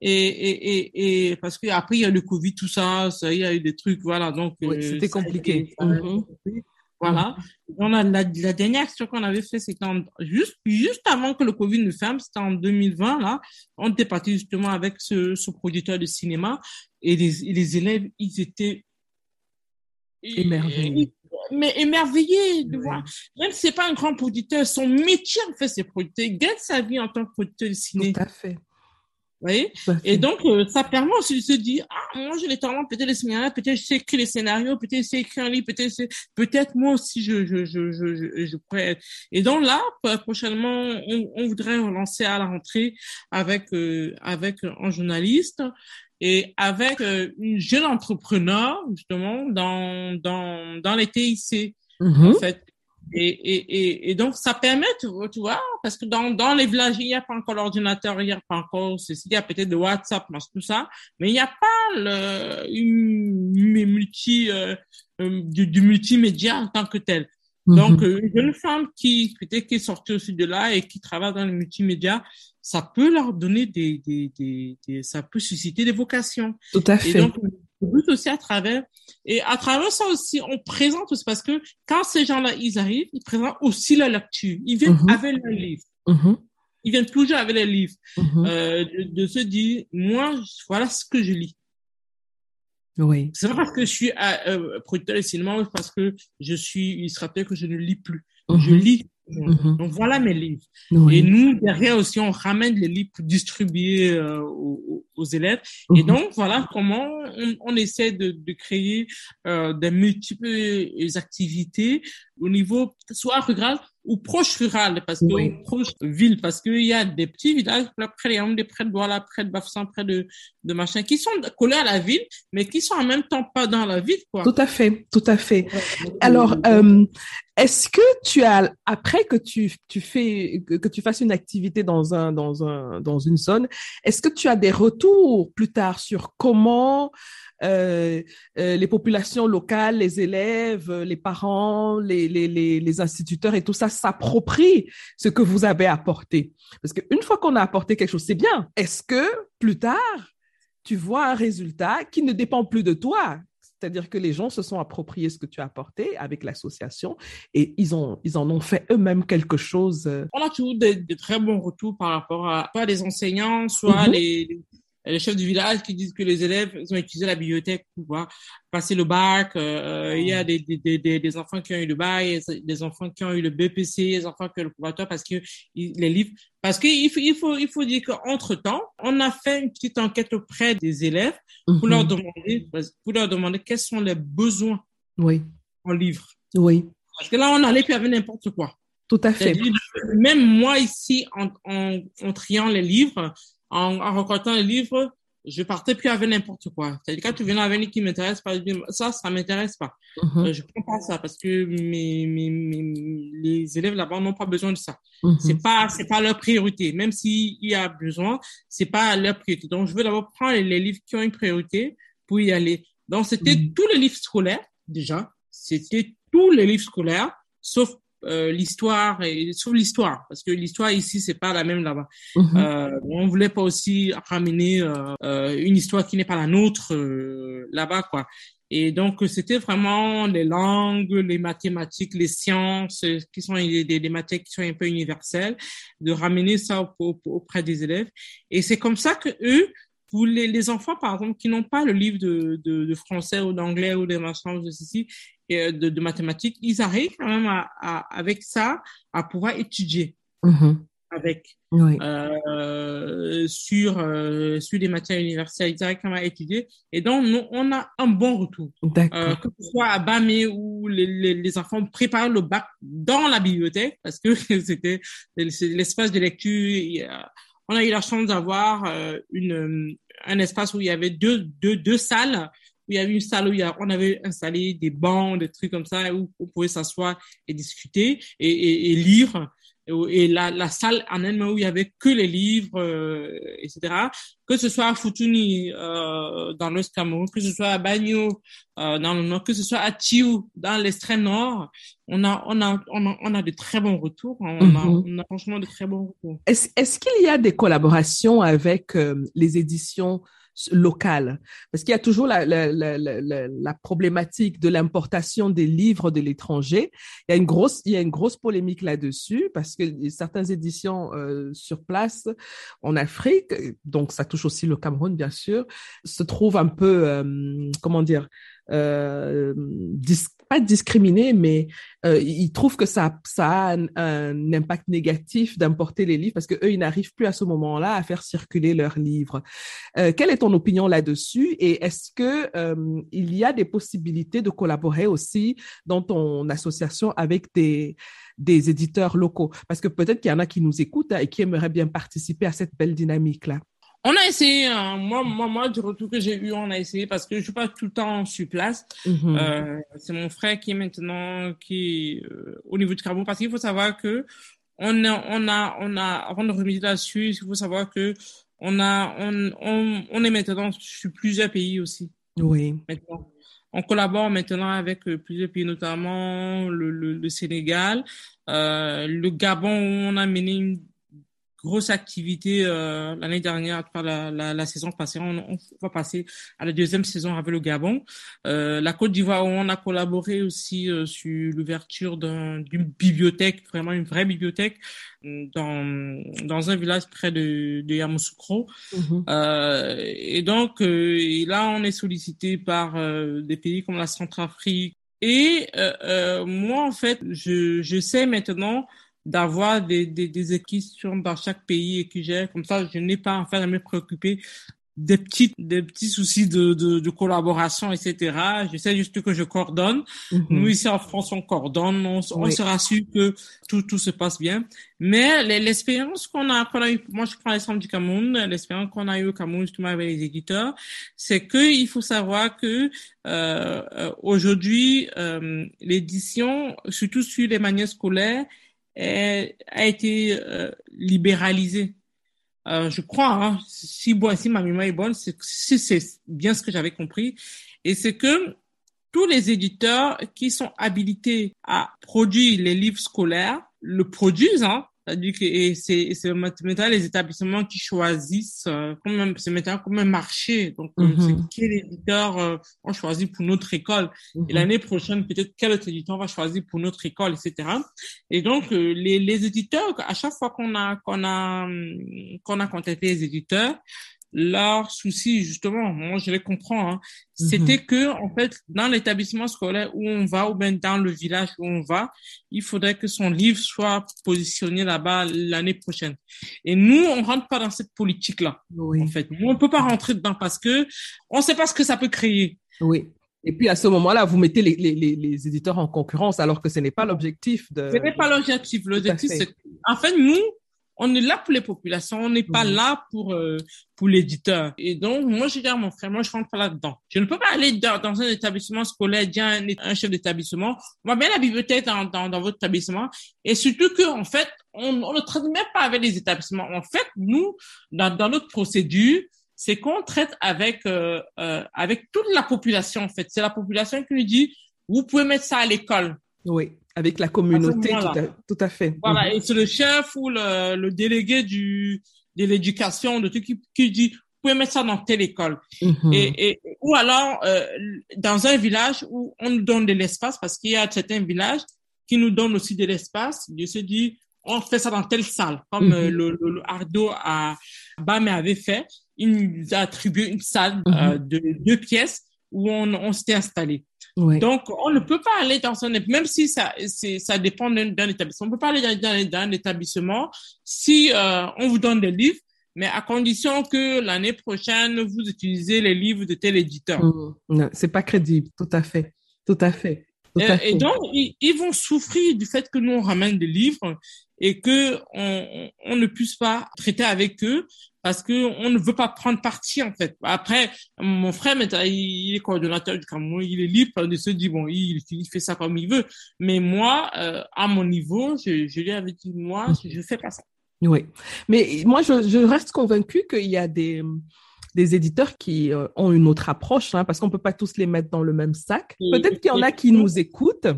et, et, et, et parce qu'après il y a le Covid, tout ça, ça, il y a eu des trucs, voilà. Donc oui, euh, c'était compliqué. Mhm. Voilà. On a, la, la, dernière action qu'on avait fait, c'était juste, juste avant que le Covid ne ferme, c'était en 2020, là. On était parti justement avec ce, ce producteur de cinéma et les, les élèves, ils étaient émerveillés mais émerveillé de voir. Même si c'est pas un grand producteur, son métier en fait c'est producteur. Il gagne sa vie en tant que producteur de ciné. Tout à fait. Vous voyez Et donc, euh, ça permet aussi de se dire, ah, moi, j'ai les talents, peut-être les scénarios, peut-être je sais écrire les scénarios, peut-être je sais écrire un livre, peut-être peut-être moi aussi, je, je, je, je, je, pourrais Et donc là, prochainement, on, on voudrait relancer à la rentrée avec, euh, avec un journaliste et avec euh, une jeune entrepreneur justement dans dans dans les TIC mm-hmm. en fait et, et, et, donc ça permet tu vois, parce que dans dans les villages il n'y a pas encore l'ordinateur il n'y a pas encore ceci il y a peut-être de WhatsApp tout ça mais il n'y a pas le une, multi euh, euh, du, du, multimédia en tant que tel mm-hmm. donc une jeune femme qui qui est sortie aussi de là et qui travaille dans le multimédia ça peut leur donner des, des, des, des, ça peut susciter des vocations. Tout à fait. Et donc, but aussi à travers, et à travers ça aussi, on présente aussi, parce que quand ces gens-là, ils arrivent, ils présentent aussi la lecture. Ils viennent mm-hmm. avec le livre. Mm-hmm. Ils viennent toujours avec les livres. Mm-hmm. Euh, de, de, se dire, moi, voilà ce que je lis. Oui. C'est pas parce que je suis euh, producteur de cinéma, parce que je suis illustrateur que je ne lis plus. Je lis Mm-hmm. Donc voilà mes livres. Et nous, derrière aussi, on ramène les livres pour distribuer euh, aux, aux, élèves. Et mm-hmm. donc voilà comment on, on essaie de, de créer euh, des multiples activités au niveau soit rural ou proche rural, parce que proche ville, parce qu'il y a des petits villages près des près de Douala, près de Bafsan, près de, de machin, qui sont collés à la ville, mais qui sont en même temps pas dans la ville, quoi. Tout à fait, tout à fait. Alors, euh, est-ce que tu as, après que tu, fais, fasses une activité dans un, dans un, dans une zone, est-ce que tu as des retours plus tard sur comment euh, euh, les populations locales, les élèves, euh, les parents, les instituteurs et tout ça s'approprient ce que vous avez apporté? Parce qu'une fois qu'on a apporté quelque chose, c'est bien. Est-ce que plus tard, tu vois un résultat qui ne dépend plus de toi? C'est-à-dire que les gens se sont appropriés ce que tu as apporté avec l'association et ils, ont, ils en ont fait eux-mêmes quelque chose. On a toujours des, très bons retours par rapport à soit les enseignants, soit mm-hmm. les, les chefs du village qui disent que les élèves ont utilisé la bibliothèque pour pouvoir passer le bac. Euh, il y a des, des, des, des, enfants qui ont eu le bac, des enfants qui ont eu le BPC, des enfants qui ont eu le couverture parce que les livres. Parce qu'il faut, il faut, il faut dire qu'entre temps, on a fait une petite enquête auprès des élèves pour leur mhm. demander, pour leur demander quels sont les besoins oui. en livres. Oui. Parce que là, on allait puis avec n'importe quoi. Tout à fait. Même moi ici, en, en, en triant les livres, en, en recortant les livres, je partais plus avec n'importe quoi. C'est-à-dire quand tu viens avec qui m'intéresse pas, ça, ça m'intéresse pas. Mm-hmm. Euh, je prends pas ça parce que mes, mes, mes les élèves là-bas n'ont pas besoin de ça. Mm-hmm. C'est pas, c'est pas leur priorité. Même s'il y a besoin, c'est pas leur priorité. Donc, je veux d'abord prendre les, livres qui ont une priorité pour y aller. Donc, c'était mm-hmm. tous les livres scolaires, déjà. C'était tous les livres scolaires, sauf euh, l'histoire et sur l'histoire parce que l'histoire ici c'est pas la même là-bas. Mhm. Euh, on voulait pas aussi ramener euh, une histoire qui n'est pas la nôtre là-bas quoi. Et donc, c'était vraiment les langues, les mathématiques, les sciences, qui sont des, des matières qui sont un peu universelles, de ramener ça auprès des élèves. Et c'est comme ça que eux, pour les, les, enfants, par exemple, qui n'ont pas le livre de, de, de français ou d'anglais ou des machins de ceci, et de, de, mathématiques, ils arrivent quand même à, à, avec ça à pouvoir étudier. Mm-hmm avec oui. euh, sur euh, sur des matières universelles directement étudiées et donc nous on a un bon retour euh, que ce soit à Bamé où les, les, les, enfants préparent le bac dans la bibliothèque parce que c'était l'espace de lecture on a eu la chance d'avoir euh, une un espace où il y avait deux deux deux salles où il y avait une salle où il y a, on avait installé des bancs, des trucs comme ça, où on pouvait s'asseoir et discuter et, et, et lire et la, la salle en elle où il y avait que les livres, euh, etc. Que ce soit à Futuni euh, dans l'Ouest Cameroun, que ce soit à Bagno euh, dans le nord, que ce soit à Tiou dans l'extrême nord, on a on a on a on a de très bons retours. On, a, Mhm. on a franchement de très bons retours. Est-ce qu'il y a des collaborations avec les éditions locales? Parce qu'il y a toujours la, la, la, la, problématique de l'importation des livres de l'étranger. Il y a une grosse, il y a une grosse polémique là-dessus parce que certaines éditions euh, sur place en Afrique, donc ça touche aussi le Cameroun bien sûr, se trouvent un peu, euh, comment dire, dis pas discriminés, mais euh, ils trouvent que ça, ça a un, impact négatif d'importer les livres parce que eux, ils n'arrivent plus à ce moment-là à faire circuler leurs livres. Euh, quelle est ton opinion là-dessus? Et est-ce que euh, il y a des possibilités de collaborer aussi dans ton association avec des des éditeurs locaux? Parce que peut-être qu'il y en a qui nous écoutent hein, et qui aimeraient bien participer à cette belle dynamique là. On a essayé, hein. moi, moi, moi, du retour que j'ai eu, on a essayé parce que je suis pas tout le temps sur place. Mhm. Euh, c'est mon frère qui est maintenant qui est, euh, au niveau du Cameroun parce qu'il faut savoir que on a, on a, on a, avant de remédier là-dessus, il faut savoir que on a, on, on, on est maintenant sur plusieurs pays aussi. Oui. Maintenant. On collabore maintenant avec euh, plusieurs pays, notamment le, le, le Sénégal, euh, le Gabon, où on a mené une grosse activité euh, l'année dernière, la, la, la, saison passée. On, on, va passer à la deuxième saison avec le Gabon. Euh, la Côte d'Ivoire, on a collaboré aussi euh, sur l'ouverture d'une bibliothèque, vraiment une vraie bibliothèque, dans, dans un village près de, de Yamoussoukro. Mhm. et donc, et là, on est sollicité par des pays comme la Centrafrique. Et moi, en fait, je, je sais maintenant d'avoir des, des, des équipes dans chaque pays et qui gèrent comme ça je n'ai pas en fait à me préoccuper des petits des petits soucis de, de, de collaboration etc je sais juste que je coordonne Mhm. mm -hmm. nous ici en France on coordonne on, on Oui. se rassure que tout tout se passe bien mais l'expérience qu'on a qu'on a eu moi je prends l'exemple du Cameroun l'expérience qu'on a eu au Cameroun justement avec les éditeurs c'est que il faut savoir que euh, euh, aujourd'hui euh, l'édition surtout sur les manières scolaires a été euh, libéralisée. Euh, je crois, hein, si, bon, si ma mémoire est bonne, si c'est bien ce que j'avais compris, et c'est que tous les éditeurs qui sont habilités à produire les livres scolaires le produisent, hein, c'est-à-dire que et c'est c'est maintenant les établissements qui choisissent euh, comme un, c'est maintenant comme un marché donc mm Mhm. -hmm. c'est quel éditeur euh, on choisit pour notre école Mhm. et l'année prochaine peut-être quel autre éditeur va choisir pour notre école etc et donc euh, les les éditeurs à chaque fois qu'on a qu'on a hum, qu'on a contacté les éditeurs leur souci justement moi je les comprends hein, c'était Mhm. que en fait dans l'établissement scolaire où on va ou bien dans le village où on va il faudrait que son livre soit positionné là-bas l'année prochaine et nous on rentre pas dans cette politique là Oui. en fait nous on peut pas rentrer dedans parce que on sait pas ce que ça peut créer Oui. Et puis à ce moment-là, vous mettez les, les, les, les éditeurs en concurrence alors que ce n'est pas l'objectif de. ce n'est pas l'objectif l'objectif c'est en fait nous on est là pour les populations, on n'est pas Mhm. là pour euh, pour l'éditeur. Et donc, moi, je dis à mon frère, moi, je rentre pas là-dedans. Je ne peux pas aller dans, dans un établissement scolaire, dire un, un chef d'établissement, on va bien la bibliothèque dans, dans, dans votre établissement. Et surtout que, en fait, on, on ne traite même pas avec les établissements. En fait, nous, dans, dans notre procédure, c'est qu'on traite avec euh, euh, avec toute la population. En fait, c'est la population qui nous dit, vous pouvez mettre ça à l'école. Oui, avec la communauté, tout, à, tout à fait. Voilà, Mhm. et c'est le chef ou le, le délégué du, de l'éducation, de tout qui, qui dit, pouvez mettre ça dans telle école. Mhm. Et, et, ou alors, euh, dans un village où on nous donne de l'espace, parce qu'il y a certains villages qui nous donnent aussi de l'espace, je se dit, on fait ça dans telle salle, comme Mhm. euh, le, le, le Ardo à Bamé avait fait. Il nous a attribué une salle Mhm. euh, de deux pièces où on, on s'était installé. Donc, on ne peut pas aller dans un, même si ça, ça dépend d'un, établissement, on peut pas aller dans, dans, dans un établissement si euh, on vous donne des livres, mais à condition que l'année prochaine, vous utilisez les livres de tel éditeur. Mhm. Non, c'est pas crédible, tout à fait, tout à fait. Tout à Et, fait. et donc, ils, ils vont souffrir du fait que nous, on ramène des livres et que on, on, on ne puisse pas traiter avec eux parce que on ne veut pas prendre parti, en fait. Après, mon frère, il, est coordonnateur du Cameroun, il est libre de se dire, bon, il, il fait ça comme il veut. Mais moi, euh, à mon niveau, je, je lui avais dit, moi, je fais pas ça. Oui, mais moi, je, je reste convaincue qu'il y a des, des éditeurs qui euh, ont une autre approche, hein, parce qu'on peut pas tous les mettre dans le même sac. Peut-être qu'il y en a qui nous écoutent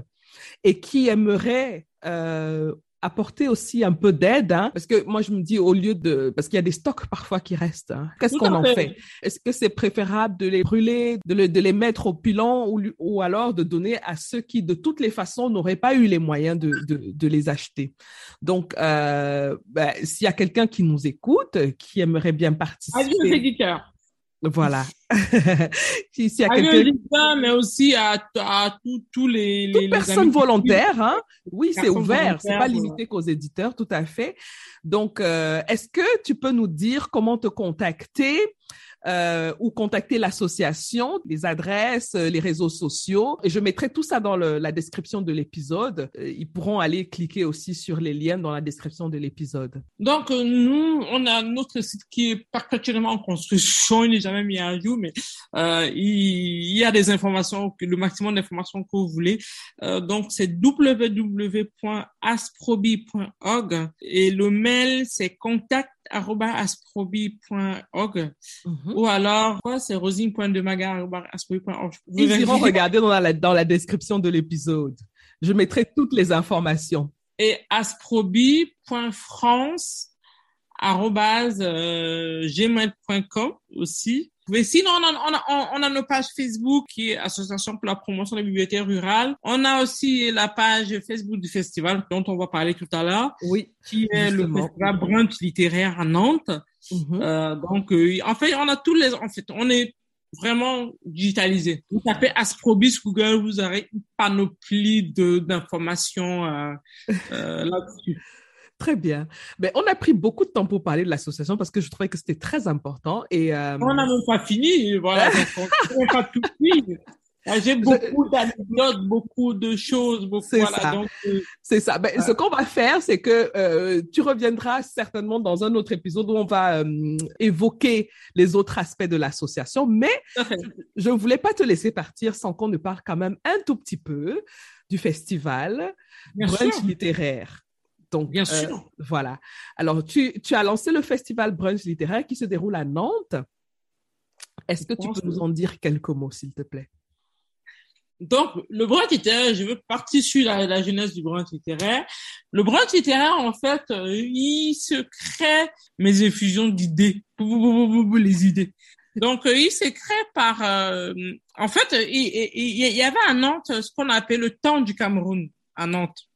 et qui aimeraient euh, apporter aussi un peu d'aide, hein, parce que moi, je me dis, au lieu de... Parce qu'il y a des stocks parfois qui restent. hein. Qu'est-ce qu'on en fait. fait? Est-ce que c'est préférable de les brûler, de, le- de les mettre au pilon ou, ou alors de donner à ceux qui, de toutes les façons, n'auraient pas eu les moyens de, de, de les acheter? Donc, euh, ben, s'il y a quelqu'un qui nous écoute, qui aimerait bien aux participer, éditeurs. Voilà. Si- S'il y a Adieu aux quelqu'un, éditeurs, mais aussi à, à tous tous les, les, les personne amis qui volontaire, hein, oui, c'est ouvert, c'est pas voilà. limité qu'aux éditeurs, tout à fait. Donc, euh, est-ce que tu peux nous dire comment te contacter euh, ou contacter l'association, les adresses, euh, les réseaux sociaux Et je mettrai tout ça dans le- la description de l'épisode. Euh, Ils pourront aller cliquer aussi sur les liens dans la description de l'épisode. Donc, euh, nous, on a notre site qui est particulièrement en construction, il n'est jamais mis à jour, mais euh, il, y a des informations, le maximum d'informations que vous voulez. Euh, donc, c'est www.asprobi.org et le mail, c'est contact.asprobi.org ou alors, c'est rosine.demaga.asprobi.org. Ils iront regarder dans la, dans la description de l'épisode. Je mettrai toutes les informations. et asprobi.france euh, gmail.com aussi. Mais sinon, on a, on, a, on a nos pages Facebook qui est Association pour la promotion des bibliothèques rurales. On a aussi la page Facebook du festival dont on va parler tout à l'heure, Oui. qui est le festival Brunch littéraire à Nantes. Mhm. Euh, donc, euh, en fait, on a tous les, en fait, on est vraiment digitalisé. Vous tapez Asprobi sur Google, vous aurez une panoplie de d'informations euh, euh, là-dessus. Très bien. Ben, on a pris beaucoup de temps pour parler de l'association parce que je trouvais que c'était très important. Et, euh, On n'a même pas fini, voilà. on n'a pas tout fini. J'ai beaucoup d'anecdotes, beaucoup de choses, beaucoup. C'est Voilà, ça. donc, euh, C'est ça. Ben, Ce qu'on va faire, c'est que euh, tu reviendras certainement dans un autre épisode où on va évoquer les autres aspects de l'association. Mais je ne voulais pas te laisser partir sans qu'on ne parle quand même un tout petit peu du festival Brunch littéraire. Donc, bien euh, sûr. voilà. Alors, tu, tu as lancé le festival Brunch littéraire qui se déroule à Nantes. Est-ce que tu peux nous en dire quelques mots, s'il te plaît? Donc, le brunch littéraire, je veux partir sur la, la jeunesse du brunch littéraire. Le brunch littéraire, en fait, euh, il se crée mes effusions d'idées, les idées. Donc, euh, il se crée par... euh, en fait, il- il y avait à Nantes ce qu'on appelle le temps du Cameroun, à Nantes.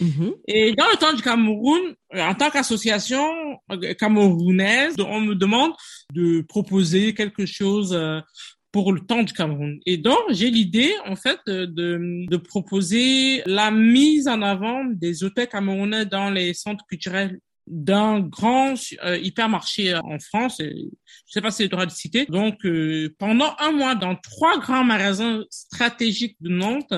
Mhm. Et dans le temps du Cameroun, euh, en tant qu'association euh, camerounaise, on me demande de proposer quelque chose euh, pour le temps du Cameroun. Et donc, j'ai l'idée, en fait, de, de, proposer la mise en avant des auteurs camerounais dans les centres culturels d'un grand euh, hypermarché euh, en France. Et je sais pas si j'ai le droit de citer. Donc, euh, pendant un mois, dans trois grands magasins stratégiques de Nantes,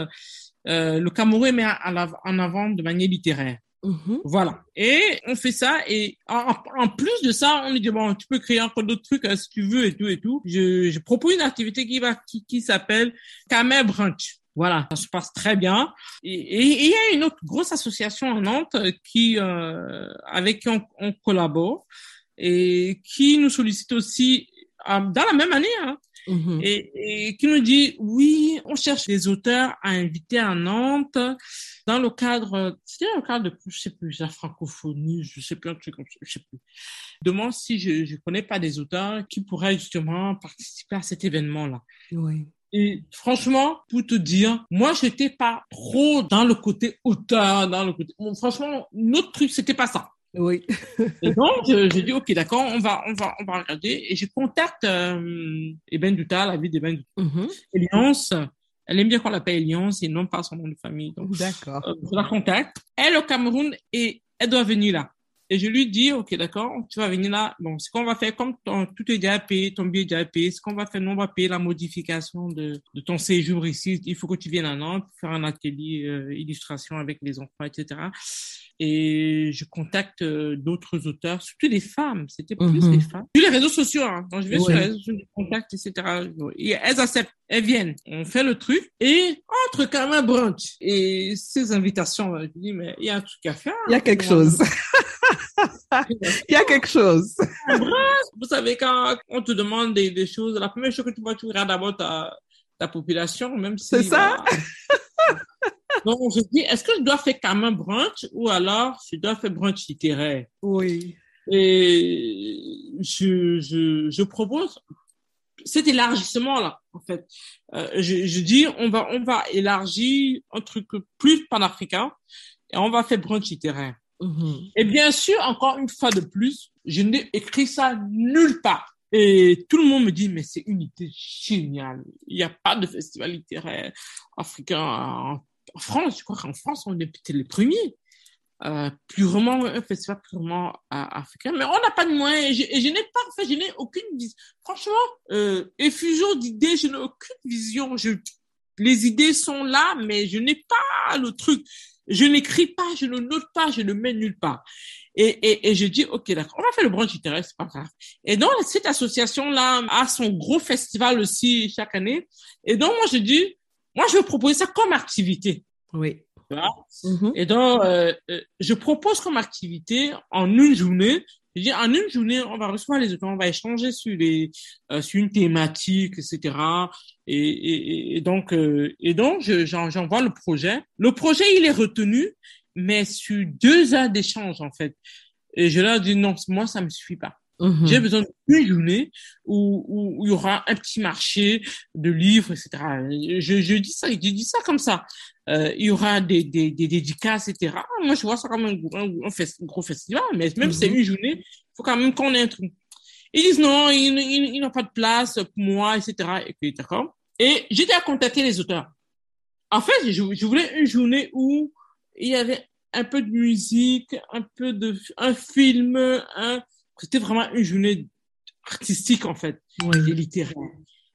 euh, le Cameroun met en av- en avant de manière littéraire. Mhm. Voilà. Et on fait ça. Et en, en plus de ça, on lui dit, bon, tu peux créer encore d'autres trucs euh, si tu veux et tout et tout. Je, je propose une activité qui va, qui, qui s'appelle Camer Brunch. Voilà, ça se passe très bien. Et il y a une autre grosse association à Nantes euh, qui, euh, avec qui on, on collabore et qui nous sollicite aussi euh, dans la même année. Hein, mhm. et, qui nous dit, oui, on cherche des auteurs à inviter à Nantes dans le cadre, c'était le cadre de, je sais plus, la francophonie, je sais plus, un truc comme ça, je sais plus. Demande si je, je connais pas des auteurs qui pourraient justement participer à cet événement-là. Oui. Et franchement, pour te dire, moi, j'étais pas trop dans le côté auteur, dans le côté. franchement, notre truc, c'était pas ça. Oui. et donc, j'ai dit, OK, d'accord, on va, on va, on va regarder. Et je contacte euh, Eben Duta, la vie d'Eben Duta. Mm elle aime bien qu'on l'appelle Eliance et non pas son nom de famille. D'accord. Euh, je la contacte. Elle au Cameroun et elle doit venir là. Et je lui dis, OK, d'accord, tu vas venir là. Bon, ce qu'on va faire, comme ton, tout est déjà payé, ton billet est déjà payé, ce qu'on va faire, nous, on va payer la modification de, de ton séjour ici. Il faut que tu viennes à Nantes pour faire un atelier euh, illustration avec les enfants, etc et je contacte euh, d'autres auteurs, surtout des femmes, c'était plus des mhm. femmes. Sur les réseaux sociaux, hein. quand je vais sur les réseaux sociaux, je contacte, etc. Et elles acceptent, elles viennent, on fait le truc, et entre même brunch et ces invitations, je dis, mais il y a un truc à faire. Il y a quelque chose. Il y a quelque chose. Vous savez, quand on te demande des, des choses, la première chose que tu vois, tu regardes d'abord ta, ta population, même si... C'est ça donc, je dis, est-ce que je dois faire quand même brunch ou alors je dois faire brunch littéraire? Oui. Et je, je, je propose cet élargissement-là, en fait. Euh, je, je dis, on va, on va élargir un truc plus panafricain et on va faire brunch littéraire. Mm-hmm. Et bien sûr, encore une fois de plus, je n'ai écrit ça nulle part. Et tout le monde me dit, mais c'est une idée géniale. Il n'y a pas de festival littéraire africain en France, je crois qu'en France, on est peut-être les premiers. Euh, purement un festival purement euh, africain mais on n'a pas de moyens et je, n'ai pas en fait je n'ai aucune vision franchement euh, effusion d'idées je n'ai aucune vision les idées sont là mais je n'ai pas le truc je n'écris pas je ne note pas je ne mets nulle part et, et, et je dis ok d'accord on va faire le brunch littéraire c'est pas grave et donc cette association là a son gros festival aussi chaque année et donc moi je dis moi, je veux proposer ça comme activité. Oui. Mm-hmm. Et donc, euh, euh, je propose comme activité en une journée. Je dis, en une journée, on va recevoir les auteurs, on va échanger sur les, euh, sur une thématique, etc. Et, et, et donc, euh, et donc, j'envoie le projet. Le projet, il est retenu, mais sur deux heures d'échange, en fait. Et je leur dis, non, moi, ça me suffit pas. Mhm. J'ai besoin d'une journée où, où, il y aura un petit marché de livres, etc. Je, je dis ça, je dis ça comme ça. Euh, il y aura des, des, des dédicaces, etc. Moi, je vois ça comme un, un, un, gros festival, mais même si c'est mhm. une journée, il faut quand même qu'on ait un truc. Ils disent non, ils, ils, ils n'ont pas de place pour moi, etc. Et, d'accord. Et j'étais à contacter les auteurs. En fait, je, je voulais une journée où il y avait un peu de musique, un peu de un film, un c'était vraiment une journée artistique, en fait, et littéraire.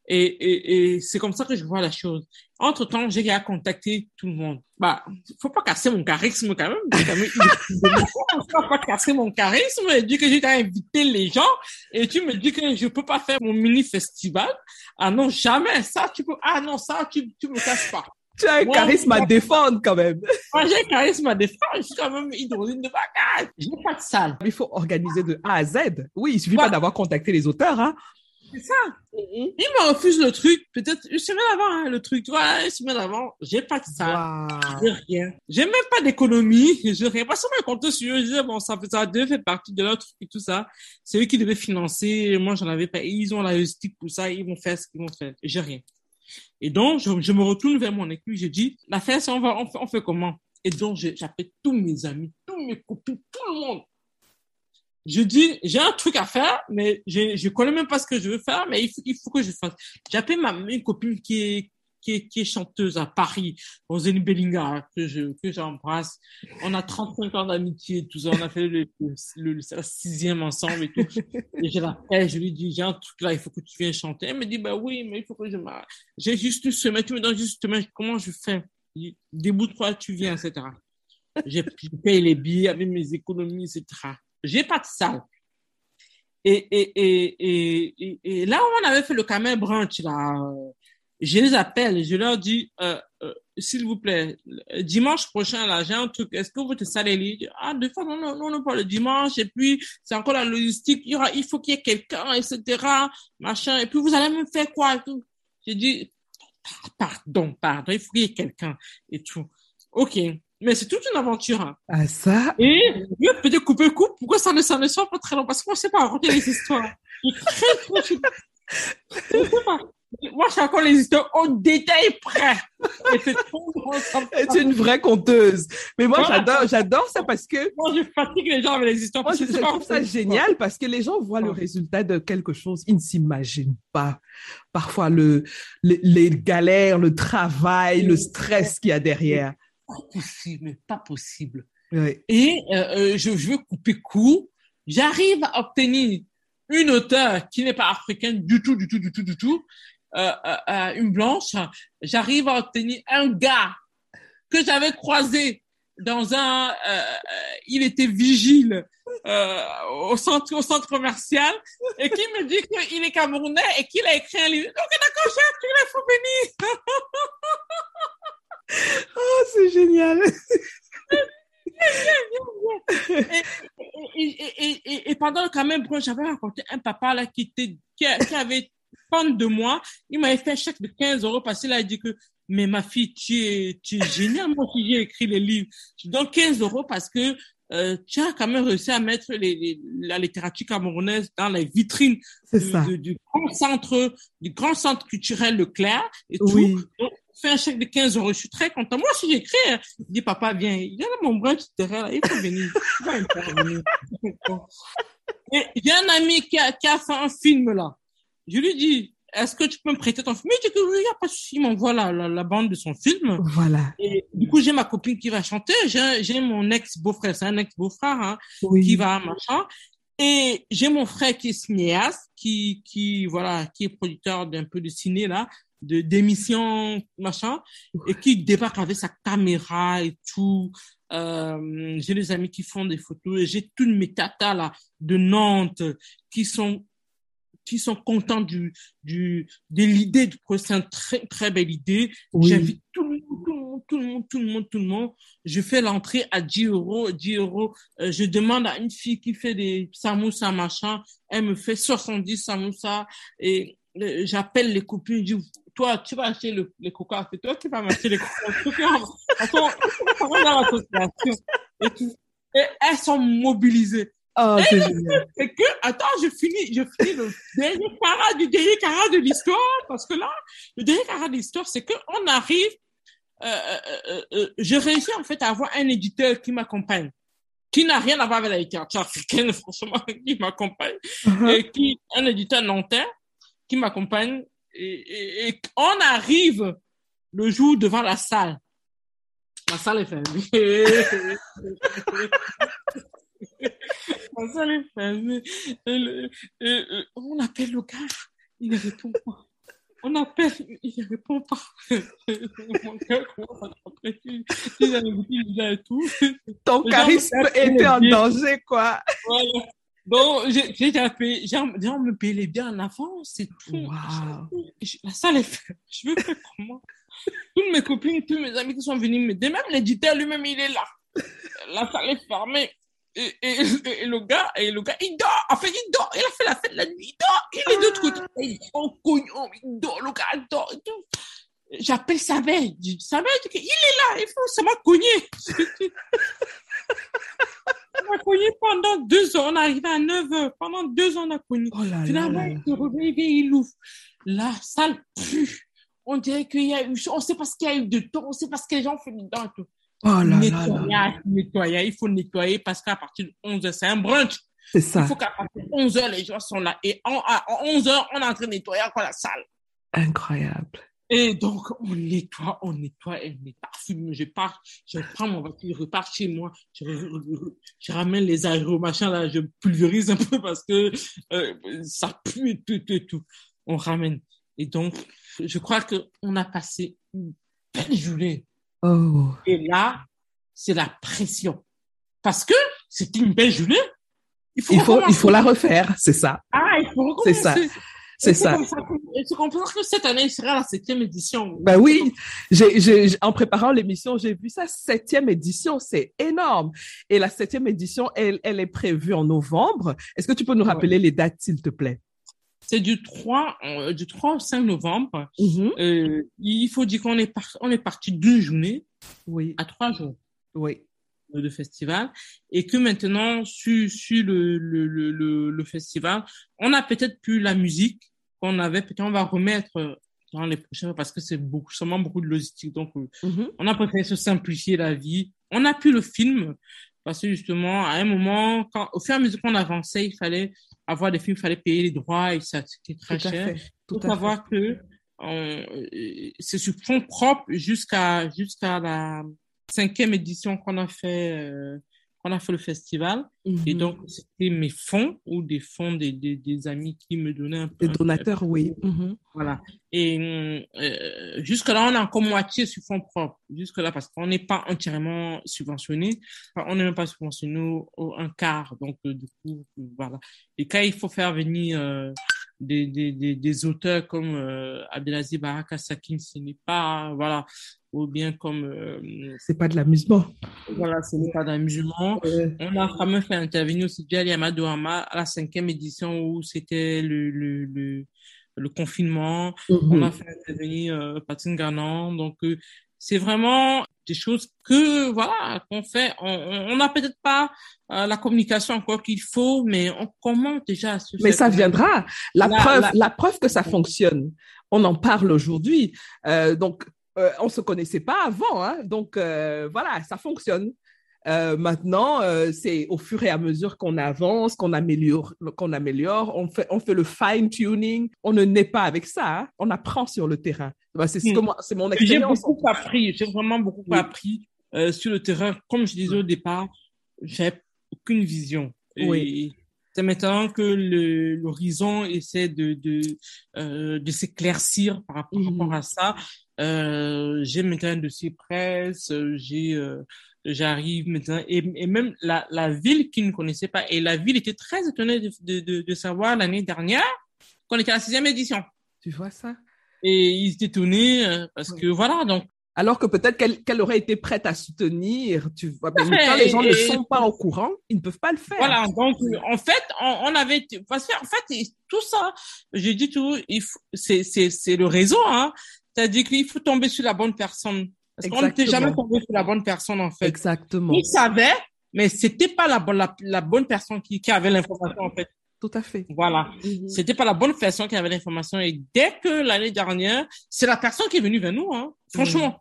Et, et, et c'est comme ça que je vois la chose. Entre temps, j'ai à contacter tout le monde. Bah, faut pas casser mon charisme quand même. Quand même faut pas casser mon charisme et dire que j'ai invité les gens et tu me dis que je peux pas faire mon mini festival. Ah non, jamais. Ça, tu peux, ah non, ça, tu, tu me casses pas. Tu as un charisme à défendre quand même. Moi, j'ai un charisme à défendre. Je suis quand même hydrosine de bagage. Je n'ai pas de salle. Il faut organiser de A à Z. Oui, il suffit pas d'avoir contacté les auteurs. Hein. C'est ça. Il me refuse le truc. Peut-être une semaine avant, hein, le truc. Vois, une semaine avant, j'ai pas de salle. Wow. J'ai rien. J'ai même pas d'économie. J'ai rien. Pas seulement compter sur eux. Je disais, bon, ça, ça devait faire partie de leur truc et tout ça. C'est eux qui devaient financer. Moi, j'en avais pas. Ils ont la logistique pour ça. Ils vont faire ce qu'ils vont faire. J'ai rien. Et donc, je, je, me retourne vers mon équipe, je dis, la fête, on, va, on, fait, on fait comment? Et donc, j'appelle tous mes amis, tous mes copines, tout le monde. Je dis, j'ai un truc à faire, mais je je connais même pas ce que je veux faire, mais il faut, il faut que je fasse. J'appelle ma une copine qui est qui est, qui est chanteuse à Paris, Roselyne Bellinga, que je, que j'embrasse. On a 35 ans d'amitié, tout ça. On a fait le, le, sixième ensemble et tout. Et je l'appelle, je lui dis, j'ai un truc là, il faut que tu viennes chanter. Elle me dit, bah oui, mais il faut que je J'ai juste une semaine, tu me donnes juste une comment je fais? Déboude-toi, tu viens, etc. J'ai payé les billets avec mes économies, etc. J'ai pas de salle. Et, et, et, et, là, on avait fait le camel brunch, là, Je les appelle, je leur dis, euh, euh, s'il vous plaît, dimanche prochain, là, j'ai un truc, est-ce que vous te salez Ah, des fois, non, non, non, non, pas le dimanche, et puis, c'est encore la logistique, il y aura, il faut qu'il y ait quelqu'un, etc., machin, et puis vous allez me faire quoi. J'ai dit, pardon, pardon, il faut qu'il y ait quelqu'un, et tout. Ok. Mais c'est toute une aventure. Hein. Ah, ça? Et, je peux te couper coupe, pourquoi ça ne, ça ne sort pas très long? Parce que moi, je sais pas raconter les histoires. Je moi, je encore les histoires au détail près. C'est une vraie conteuse. Mais moi, j'adore, j'adore ça parce que. Moi, je fatigue les gens avec les histoires. Moi, je, trouve ça génial parce que les gens voient le résultat de quelque chose. Ils ne s'imaginent pas. Parfois, le, les, galères, le travail, le stress qu'il y a derrière. Pas possible, mais pas possible. Et euh, euh, je, veux couper court. J'arrive à obtenir une auteure qui n'est pas africaine du tout, du tout, du tout, du tout, euh, une blanche, j'arrive à obtenir un gars que j'avais croisé dans un, il était vigile au centre au centre commercial et qui me dit qu'il est camerounais et qu'il a écrit un livre. Donc d'accord, chef, tu il faut venir. oh, c'est génial. et, et, et, pendant quand même, j'avais rencontré un papa là qui était qui, qui avait de moi. Il m'avait fait un chèque de 15 euros parce qu'il a dit que, mais ma fille, tu es, tu es génial, moi j'ai écrit les livres. Je donne 15 euros parce que euh, tu as quand même réussi à mettre les, la littérature camerounaise dans les vitrines du, du, grand centre, du grand centre culturel Leclerc et tout. Donc, fais un chèque de 15 euros. Je suis très content. Moi, si j'écris, hein, je dis, papa, viens, il y a mon bras qui là, il faut venir. Il y a un ami qui a, qui a fait un film là. Je lui dis, est-ce que tu peux me prêter ton film? Il dit que oui, il n'y a pas de souci, il m'envoie la, la, bande de son film. Voilà. Et du coup, j'ai ma copine qui va chanter, j'ai mon ex-beau-frère, c'est un ex-beau-frère, hein, qui va, machin. Et j'ai mon frère qui est cinéaste, qui, qui, voilà, qui est producteur d'un peu de ciné, là, de, d'émissions, machin, et qui débarque avec sa caméra et tout. Euh, j'ai des amis qui font des photos et j'ai toutes mes tatas, là, de Nantes, qui sont qui sont contents du, du, de l'idée du projet. C'est une très, très belle idée. J'invite tout le monde, tout le monde, tout le monde, tout le monde, Je fais l'entrée à 10 euros, 10 euros. Euh, je demande à une fille qui fait des samoussas, machin. Elle me fait 70 samoussas et j'appelle les copines, je dis, toi, tu vas acheter le, les coca, c'est toi qui vas m'acheter les coca. Attends, on va l'association et tout. Et elles sont mobilisées. Oh, c'est que, attends, je finis, je finis le dernier carat du dernier carat de l'histoire, parce que là, le dernier carat de l'histoire, c'est que on arrive, euh, euh, euh, euh, je réussis en fait à avoir un éditeur qui m'accompagne, qui n'a rien à voir avec la littérature africaine, franchement, qui m'accompagne, uh-huh. et qui, un éditeur nantais, qui m'accompagne, et, et, et on arrive le jour devant la salle. La salle est fermée. on appelle le gars, il ne répond pas. On appelle, il ne répond pas. Mon cœur commence à tout. Ton charisme était en danger, quoi. Voilà. Donc, j'ai payé, j'ai me payer bien en avance, c'est tout. La salle est faite. Je veux faire comment? Toutes mes copines, tous mes amis qui sont venus me dire, même l'éditeur lui-même, il est là. La salle est fermée et, et, le gars, et le gars, il dort. En fait, il dort. Il a fait la fête la nuit. Il dort. Il est de l'autre côté. Il Il dort. Le gars, il dort. J'appelle sa mère. Je dis, sa mère, il est là. Il faut, ça m'a cogné. ça m'a cogné pendant deux heures. On arrive à 9 heures. Pendant deux heures, on a cogné. Oh Finalement, il se réveille, il ouvre. La salle pue. On dirait qu'il y a eu, on sait pas ce qu'il y a eu de temps. On sait pas ce que les gens font dedans et tout. Oh là nettoyage, nettoyage, il faut nettoyer parce qu'à partir de 11 heures, c'est un brunch. C'est ça. Il faut qu'à partir de 11 heures, les gens sont là. Et en, à 11 heures, on est en train de nettoyer encore la salle. Incroyable. Et donc, on nettoie, on nettoie, et on est parfumé. Je pars, je prends mon voiture, je repars chez moi, je, je ramène les aéromachins là, je pulvérise un peu parce que euh, ça pue et tout, tout, tout. On ramène. Et donc, je crois qu'on a passé une belle journée Oh. Et là, c'est la pression. Parce que c'est une belle journée. Il faut, il faut, il faut la refaire, c'est ça. Ah, il faut C'est ça. C'est ça. Comme ça que cette année sera la septième édition. Ben oui, j'ai, j'ai, en préparant l'émission, j'ai vu ça, septième édition, c'est énorme. Et la septième édition, elle, elle est prévue en novembre. Est-ce que tu peux nous rappeler les dates, s'il te plaît? C'est du 3, euh, du 3 au 5 novembre. Mm-hmm. euh, il faut dire qu'on est, par, on est parti d'une journée oui. à trois jours. Oui de festival et que maintenant sur, sur le, le, le, le, festival, on a peut-être plus la musique qu'on avait, peut-être on va remettre dans les prochains parce que c'est beaucoup, sûrement beaucoup de logistique. Donc, euh, mm-hmm. on a préféré se simplifier la vie. On a plus le film parce que justement, à un moment, quand, au fur et à mesure qu'on avançait, il fallait avoir des films, il fallait payer les droits et ça c'était très cher. Il faut savoir que euh, c'est sur fonds propres jusqu'à jusqu'à la cinquième édition qu'on a fait, euh, qu'on a fait le festival. Et mhm. donc, c'était mes fonds ou des fonds des, des, des, amis qui me donnaient un peu. Des donateurs, oui. Mhm. Voilà. Et euh, jusque-là, on est encore moitié sur fonds propres. Jusque-là, parce qu'on n'est pas entièrement subventionné. Enfin, on n'est même pas subventionné au, un quart. Donc, euh, du coup, voilà. Et quand il faut faire venir euh, des, des, des, des, auteurs comme euh, Abdelaziz Baraka Sakin, ce n'est pas, voilà, ou bien comme... Euh, c'est pas de l'amusement. Voilà, ce n'est pas d'amusement. On a quand même fait intervenir aussi Djali Amadou à la cinquième édition où c'était le, le, le, le, confinement. Mm-hmm. On a fait intervenir euh, Patine. Donc, euh, c'est vraiment des choses que voilà qu'on fait. On n'a peut-être pas euh, la communication encore qu'il faut, mais on commence déjà. mais ça viendra. La, preuve, la... preuve que ça fonctionne. On en parle aujourd'hui. Euh, donc, euh, on se connaissait pas avant, hein, donc voilà, ça fonctionne. Euh, maintenant, euh, c'est au fur et à mesure qu'on avance, qu'on améliore, qu'on améliore, on fait, on fait le fine tuning. On ne naît pas avec ça, hein, on apprend sur le terrain. Bah, c'est hmm. c'est mon expérience. J'ai beaucoup appris, j'ai vraiment beaucoup appris euh, sur le terrain. Comme je disais au départ, j'ai aucune vision. Oui. C'est maintenant que l'horizon essaie de de, euh, de s'éclaircir par rapport, mm-hmm. à ça. Euh, j'ai maintenant un dossier presse, j'ai euh, j'arrive maintenant et, et, même la, la ville qui ne connaissait pas et la ville était très étonnée de, de, de, de savoir l'année dernière qu'on était à la sixième édition. Tu vois ça? Et ils étaient étonnés euh, parce que voilà donc alors que peut-être qu'elle aurait été prête à soutenir, tu vois. Mais quand les gens ne sont pas au courant, ils ne peuvent pas le faire. Voilà, donc en fait, on, on avait, parce en fait, tout ça, j'ai dit tout, c'est c'est le réseau, hein. C'est-à-dire qu'il faut tomber sur la bonne personne. Parce qu'on n'était jamais tombé sur la bonne personne, en fait. Exactement. Ils savaient, mais c'était pas la, la, la bonne personne qui, qui avait l'information, en fait. Tout à fait. Voilà. Mm-hmm. C'était pas la bonne personne qui avait l'information. Et dès que l'année dernière, c'est la personne qui est venue vers nous, hein. Franchement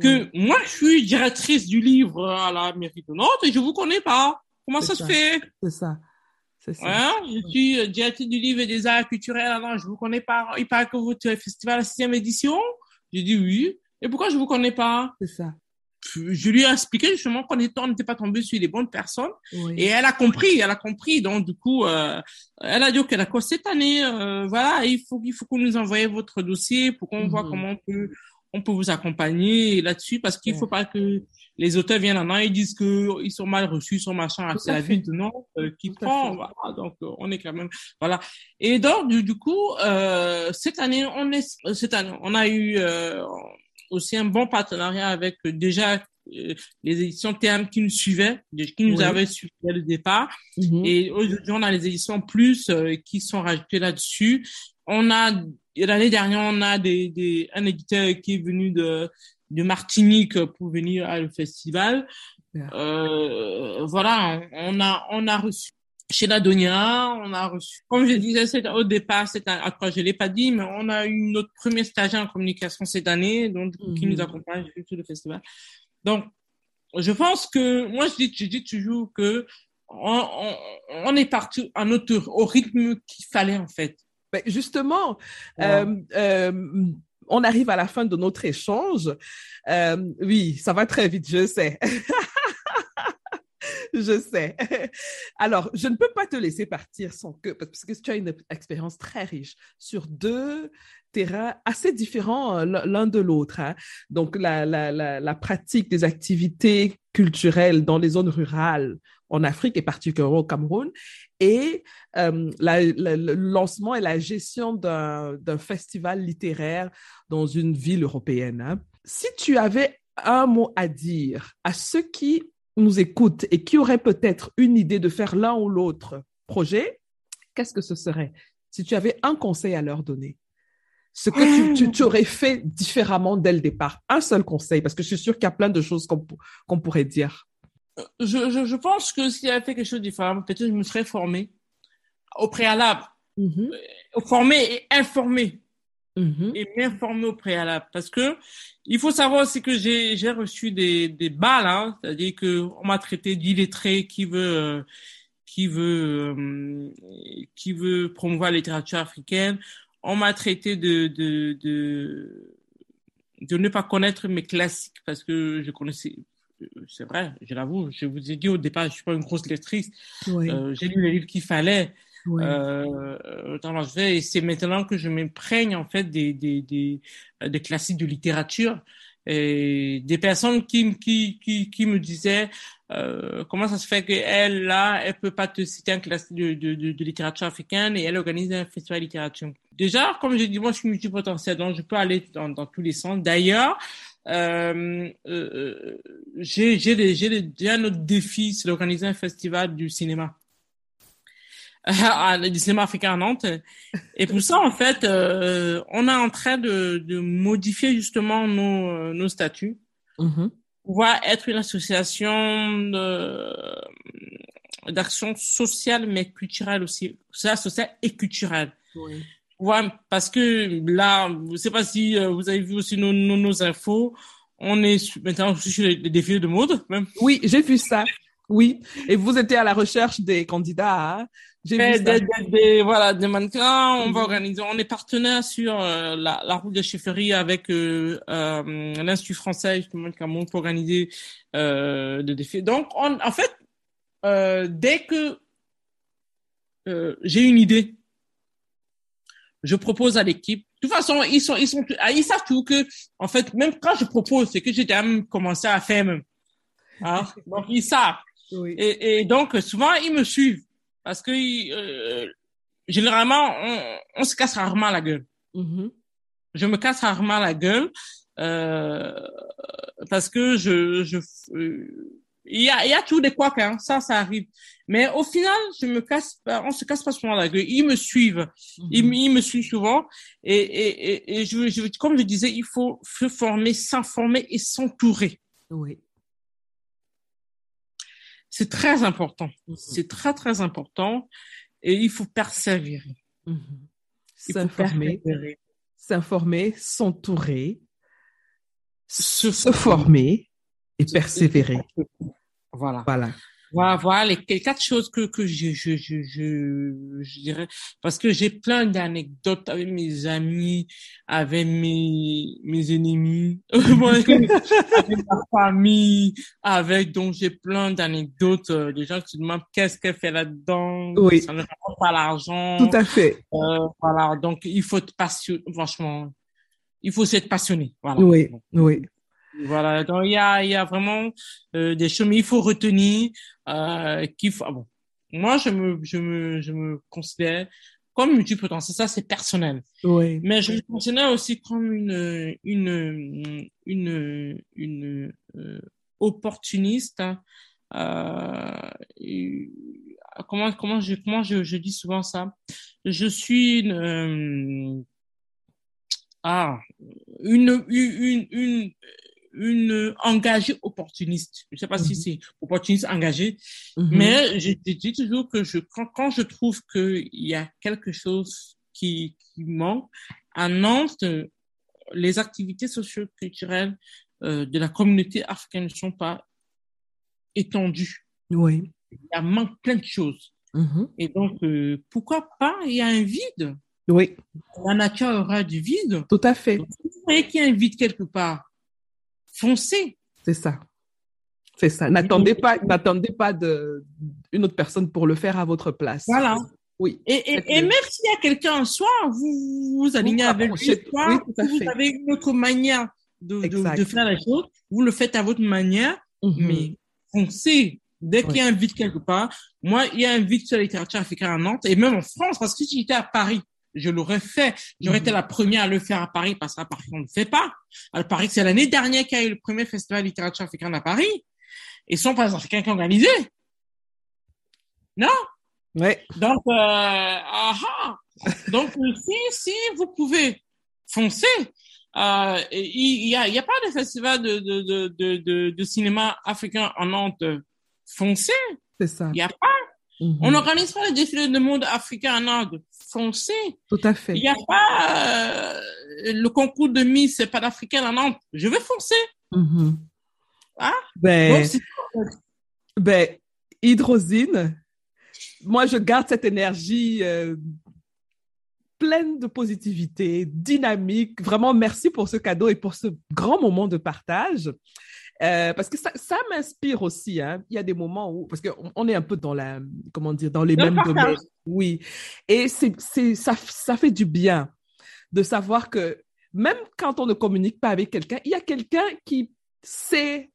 que moi, je suis directrice du livre à la mairie de Nantes et je vous connais pas. Comment ça, se fait? C'est ça. C'est ça. Hein? Je suis euh, directrice du livre et des arts culturels. Alors, je vous connais pas. Il paraît que votre festival à la sixième édition. J'ai dit oui. Et pourquoi je vous connais pas? C'est ça. Je lui ai expliqué justement qu'on n'était pas tombé sur les bonnes personnes. Et elle a compris, elle a compris. Donc, du coup, euh, elle a dit, OK, d'accord, cette année, euh, voilà, il faut, il faut que nous envoyez votre dossier pour qu'on voit mhm. comment on peut, on peut vous accompagner là-dessus parce qu'il ne faut pas que les auteurs viennent en an et disent que ils sont mal reçus, sont machin. C'est la vie de non euh, qui prend. Voilà, donc euh, on est quand même voilà. Et donc du, du coup euh, cette année on est cette année on a eu euh, aussi un bon partenariat avec euh, déjà les éditions TM qui nous suivaient, qui nous avaient suivi dès le départ. Mm-hmm. Et aujourd'hui, on a les éditions plus qui sont rajoutées là-dessus. On a l'année dernière, on a des, des, un éditeur qui est venu de, de Martinique pour venir à le festival. Euh, voilà, on a, on a reçu chez la Donia, on a reçu, comme je disais au départ, c'est à quoi je l'ai pas dit, mais on a eu notre premier stagiaire en communication cette année, donc qui nous mhm. accompagne sur le festival. Donc, je pense que moi je dis, je dis toujours que on, on, on est parti à notre au rythme qu'il fallait en fait. Ben justement, euh, euh, on arrive à la fin de notre échange. Euh, oui, ça va très vite, je sais. je sais. Alors, je ne peux pas te laisser partir sans que, parce que tu as une expérience très riche sur deux terrains assez différents euh, l'un de l'autre. Hein. Donc, la, la, la, pratique des activités culturelles dans les zones rurales en Afrique et particulièrement au Cameroun, et euh, le lancement et la gestion d'un festival littéraire dans une ville européenne. Hein. Si tu avais un mot à dire à ceux qui nous écoutent et qui auraient peut-être une idée de faire l'un ou l'autre projet, qu'est-ce que ce serait? Si tu avais un conseil à leur donner ce que tu, tu, aurais fait différemment dès le départ Un seul conseil, parce que je suis sûre qu'il y a plein de choses qu'on pourrait dire. Je, je, je, pense que s'il avait fait quelque chose de différent, peut-être je me serais formé au préalable. Mm-hmm. Euh, formé et informé. Mm-hmm. Et bien formé au préalable. Parce que il faut savoir aussi que j'ai reçu des, des balles, hein, c'est-à-dire que on m'a traité d'illettré qui veut euh, qui veut euh, qui veut promouvoir la littérature africaine. On m'a traité de, de de de ne pas connaître mes classiques parce que je connaissais c'est vrai, je l'avoue, je vous ai dit au départ, je suis pas une grosse lectrice. Euh, j'ai lu les livres qu'il fallait euh, dans et c'est maintenant que je m'imprègne en fait des, des, des, des classiques de littérature et des personnes qui, qui, qui, qui me disaient euh, comment ça se fait qu'elle, là, elle peut pas te citer un classique de, de, de, littérature africaine et elle organise un festival de littérature. Déjà, comme j'ai dit, moi, je suis multipotentiel, donc je peux aller dans, dans tous les sens. D'ailleurs, euh, euh, j'ai j'ai j'ai un autre défi, c'est d'organiser un festival du cinéma. du cinéma africain à Nantes. Et pour ça, en fait, euh, on est en train de, de modifier justement nos, euh, nos statuts. Mm-hmm. Pouvoir être une association d'action sociale mais culturelle aussi. Sociale et culturelle. Oui. Ouais, parce que là, je sais pas si euh, vous avez vu aussi nos, nos, nos infos. On est maintenant sur les défilés de mode, même. Oui, j'ai vu ça. Oui. Et vous étiez à la recherche des candidats. Hein? J'ai vu des, des, voilà, des mannequins. On va organiser. On est partenaire sur euh, la, la route de chefferie avec euh, euh, l'Institut français justement Cameroun pour organiser euh, des défilés. Donc, on, en fait, euh, dès que j'ai une idée je propose à l'équipe. De toute façon, ils sont, ils sont, ah, ils savent tout que, en fait, même quand je propose, c'est que j'ai déjà commencé à faire même. Hein? Donc, ils savent. Oui. Et, et, donc, souvent, ils me suivent. Parce que, euh, généralement, on, on, se casse rarement la gueule. Mm-hmm. Je me casse rarement la gueule, euh, parce que je, je, euh, il y a, il y a tout des quoi hein. ça, ça arrive. Mais au final, je me casse pas, on se casse pas souvent la gueule. Ils me suivent, ils, mhm. ils, me suivent souvent. Et, et, et, et je, je, comme je disais, il faut se former, s'informer et s'entourer. Oui. C'est très important. Mhm. C'est très, très important. Et il faut persévérer. Mhm. S'informer, s'informer, s'entourer, se, se former et persévérer. Voilà. Voilà. Voilà, voilà les, quatre choses que, que je, je, je, je, je dirais. Parce que j'ai plein d'anecdotes avec mes amis, avec mes, mes ennemis, avec ma famille, avec, donc j'ai plein d'anecdotes, euh, des gens qui se demandent qu'est-ce qu'elle fait là-dedans. Oui. Ça ne rapporte pas l'argent. Tout à fait. Euh, voilà. Donc, il faut être passionné, franchement. Il faut s'être passionné. Voilà. Oui, oui. Voilà, donc il y a, il y a vraiment euh, des choses, mais il faut retenir euh, qu'il faut. Ah bon, moi, je me, je me, je me considère comme multipotentiel. Ça, c'est personnel. Oui. Mais je me considère aussi comme une, une, une, une euh, opportuniste. Hein. Euh, comment, comment je, comment je, je dis souvent ça? Je suis une euh, ah une, une, une, une engagée opportuniste. Je ne sais pas si mhm. c'est opportuniste engagé, mhm. mais je, dis toujours que je, quand, quand je trouve qu'il y a quelque chose qui, qui manque, à Nantes, les activités socio-culturelles euh, de la communauté africaine ne sont pas étendues. Oui. Il y a manque plein de choses. Mhm. Et donc, euh, pourquoi pas, il y a un vide? Oui. La nature aura du vide. Tout à fait. vous voyez qu'il y a un vide quelque part, foncez. C'est ça. C'est ça. N'attendez pas, n'attendez pas de, une autre personne pour le faire à votre place. Voilà. Oui. Et, et, et même s'il y a quelqu'un en soi, vous vous alignez Vous avec lui, oui, vous avez une autre manière de, de, faire la chose, vous le faites à votre manière, Mhm. mais foncez. Dès qu'il y a un vide quelque part, moi, il y a un vide sur la littérature africaine à Nantes, et même en France, parce que j'étais à Paris, je l'aurais fait. J'aurais Mhm. été la première à le faire à Paris, parce qu'à Paris, on ne le fait pas. À Paris, c'est l'année dernière qu'il y a eu le premier festival de littérature africaine à Paris, et sont pas les Africains qui organisé. Non? Ouais. Donc, euh, ah, ah. donc euh, si, si vous pouvez foncer, euh, il y a, y a pas de festival de, de, de, de, de, de cinéma africain en Nantes. Foncez, C'est ça. il y a pas. Mhm. On n'organise pas les défilés de monde africain en Nantes. Foncez. Tout à fait. Il n'y a pas euh, le concours de Miss, d'Africain en Nantes. Je vais foncer. Mhm. Ah. Ben, Donc, ben, hydrosine, moi, je garde cette énergie euh, pleine de positivité, dynamique. Vraiment, merci pour ce cadeau et pour ce grand moment de partage. Euh, parce que ça, ça m'inspire aussi. Hein. Il y a des moments où, parce qu'on on est un peu dans la, comment dire, dans les le mêmes partage. domaines. Oui. Et c'est, c'est, ça, ça fait du bien de savoir que même quand on ne communique pas avec quelqu'un, il y a quelqu'un qui sait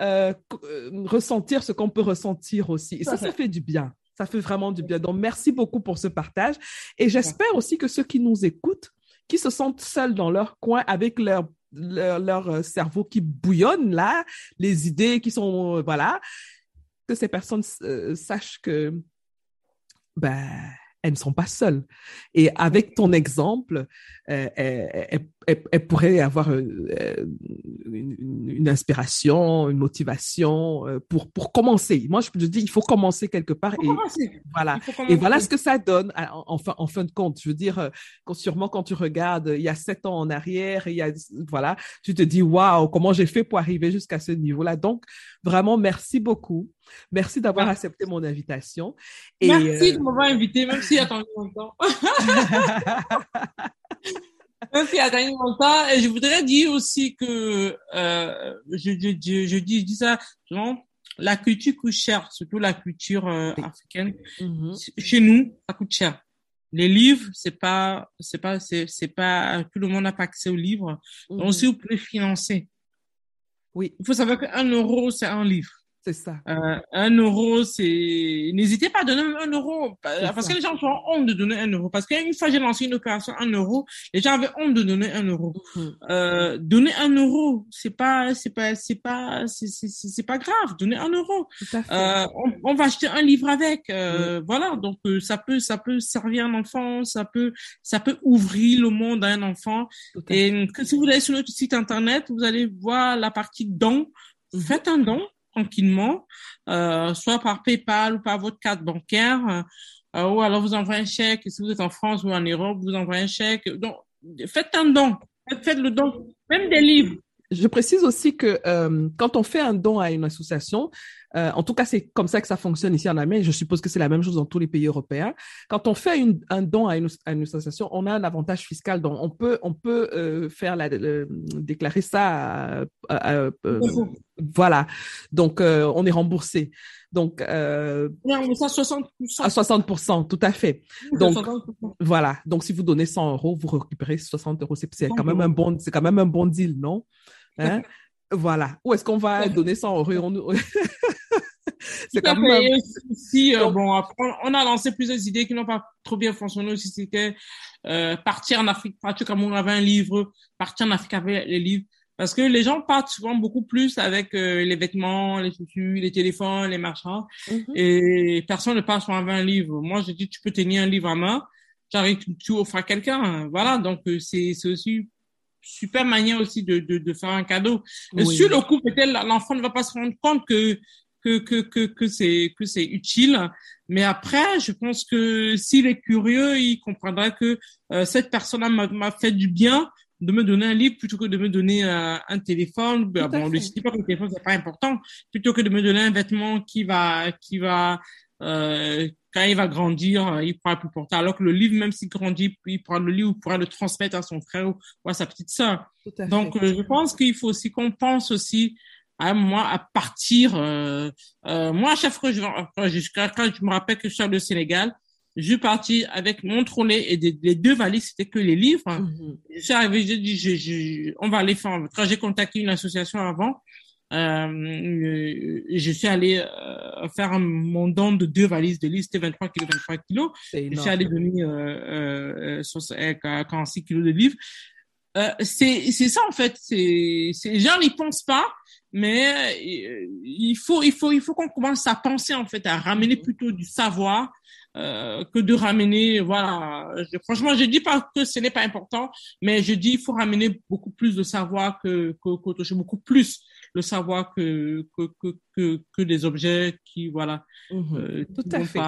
euh, euh, ressentir ce qu'on peut ressentir aussi. Et ça, ça fait du bien. Ça fait vraiment du bien. Donc, merci beaucoup pour ce partage. Et j'espère aussi que ceux qui nous écoutent, qui se sentent seuls dans leur coin avec leur, leur, euh, cerveau qui bouillonne là, les idées qui sont, euh, voilà, que ces personnes euh, sachent que, ben, elles ne sont pas seules. Et avec ton exemple, euh, elles- elles- elles pourraient avoir euh, euh, une, une- une inspiration, une motivation euh, pour, pour commencer. Moi, je, je dis, il faut commencer quelque part. Et commencer. voilà. Et voilà ce que ça donne en, fin, en fin de compte. Je veux dire, euh, quand, sûrement quand tu regardes il y a sept ans en arrière, il y a, voilà, tu te dis, waouh, comment j'ai fait pour arriver jusqu'à ce niveau-là. Donc, vraiment, merci beaucoup. Merci d'avoir accepté mon invitation. Et, Merci euh, de m'avoir invité, même s'il a attendu longtemps. Longtemps. Et je voudrais dire aussi que, euh, je, je, je, je dis, je dis ça, souvent, la culture coûte cher, surtout la culture euh, africaine. Mhm. Chez nous, ça coûte cher. Les livres, c'est pas, c'est pas, c'est, pas, tout le monde n'a pas accès aux livres. Mhm. Donc, si vous pouvez financer, Oui, il faut savoir qu'un euro, c'est un livre. C'est ça. Euh, un euro, c'est. N'hésitez pas à donner un euro. Parce ça. que les gens ont honte de donner un euro. Parce qu'une fois j'ai lancé une opération un euro, les gens avaient honte de donner un euro. Mhm. Euh, donner un euro, c'est pas, c'est pas, c'est pas, c'est, pas grave. Donner un euro. Tout à fait. Euh, on, on va acheter un livre avec. Voilà. Donc ça peut, ça peut servir un enfant. Ça peut, ça peut ouvrir le monde à un enfant. Et si vous allez sur notre site internet, vous allez voir la partie don. Mhm. Faites un don tranquillement, euh, soit par PayPal ou par votre carte bancaire, euh, ou alors vous envoyez un chèque. Si vous êtes en France ou en Europe, vous envoyez un chèque. Donc, faites un don. Faites, le don. Même des livres. Je précise aussi que euh, quand on fait un don à une association, euh, en tout cas c'est comme ça que ça fonctionne ici en Allemagne, je suppose que c'est la même chose dans tous les pays européens. Quand on fait une, un don à une, à une association, on a un avantage fiscal, donc on peut on peut euh, faire la, le- déclarer ça, à- à- à- euh, voilà. Donc on est remboursé. Donc euh, On ça 60%. à 60%, tout à fait. donc, 60%. Voilà. Donc, si vous donnez 100 euros, vous récupérez 60 euros. C'est c'est 60 quand même un bon, quand même un bon deal, non? Hein? voilà. Où est-ce qu'on va donner 100 euros? on- c'est quand même aussi, euh, bon, après, on a lancé plusieurs idées qui n'ont pas trop bien fonctionné aussi. C'était euh, partir en Afrique, partir au Cameroun avec un livre, partir en Afrique avec les livres. Parce que les gens partent souvent beaucoup plus avec euh, les vêtements, les chaussures, les téléphones, les machins. Mhm. Et personne ne part souvent avec un livre. Moi, je dis, tu peux tenir un livre à main, j'arrive, tu, tu offres à quelqu'un. Voilà, donc euh, c'est c'est aussi super manière aussi de, de, de faire un cadeau. Oui. sur le coup, peut-être l'enfant ne va pas se rendre compte que que que que, que c'est que c'est utile, mais après, je pense que s'il est curieux, il comprendra que euh, cette personne m'a fait du bien de me donner un livre plutôt que de me donner euh, un téléphone. Tout bon, pas que le téléphone c'est pas important, plutôt que de me donner un vêtement qui va qui va euh, quand il va grandir, il pourra plus porter. Alors que le livre, même s'il grandit, il pourra le lire ou pourra le transmettre à son frère ou à sa petite sœur. Donc, fait. je pense qu'il faut aussi qu'on pense aussi à moi à partir. Euh, euh, moi, à chaque fois, je, jusqu'à quand je me rappelle que je suis au Sénégal, je suis parti avec mon trolley et des, les deux valises, c'était que les livres. Mm-hmm. Je suis arrivé, j'ai dit, je, je, on va aller faire. Quand j'ai contacté une association avant, euh, je suis allé euh, faire mon don de deux valises de livres, c'était 23 kilos, 23 kilos. Je suis allé donner euh, euh, 46 kilos de livres. Euh, c'est c'est ça en fait. C'est les gens n'y pensent pas, mais euh, il faut il faut il faut qu'on commence à penser en fait à ramener plutôt du savoir euh, que de ramener voilà. Je, franchement, je dis pas que ce n'est pas important, mais je dis il faut ramener beaucoup plus de savoir que que, beaucoup plus le savoir que que que que, que des objets qui voilà. Mhm. Euh, Tout à fait.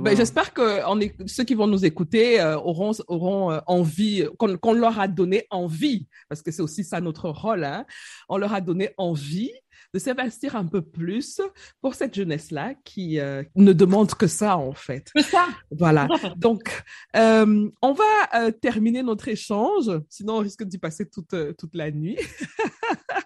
Ben, J'espère que on est, ceux qui vont nous écouter euh, auront, auront euh, envie, qu'on leur a donné envie, parce que c'est aussi ça notre rôle. Hein. On leur a donné envie de s'investir un peu plus pour cette jeunesse-là qui euh, ne demande que ça, en fait. C'est ça. Voilà. Donc, euh, on va euh, terminer notre échange, sinon on risque d'y passer toute, toute la nuit.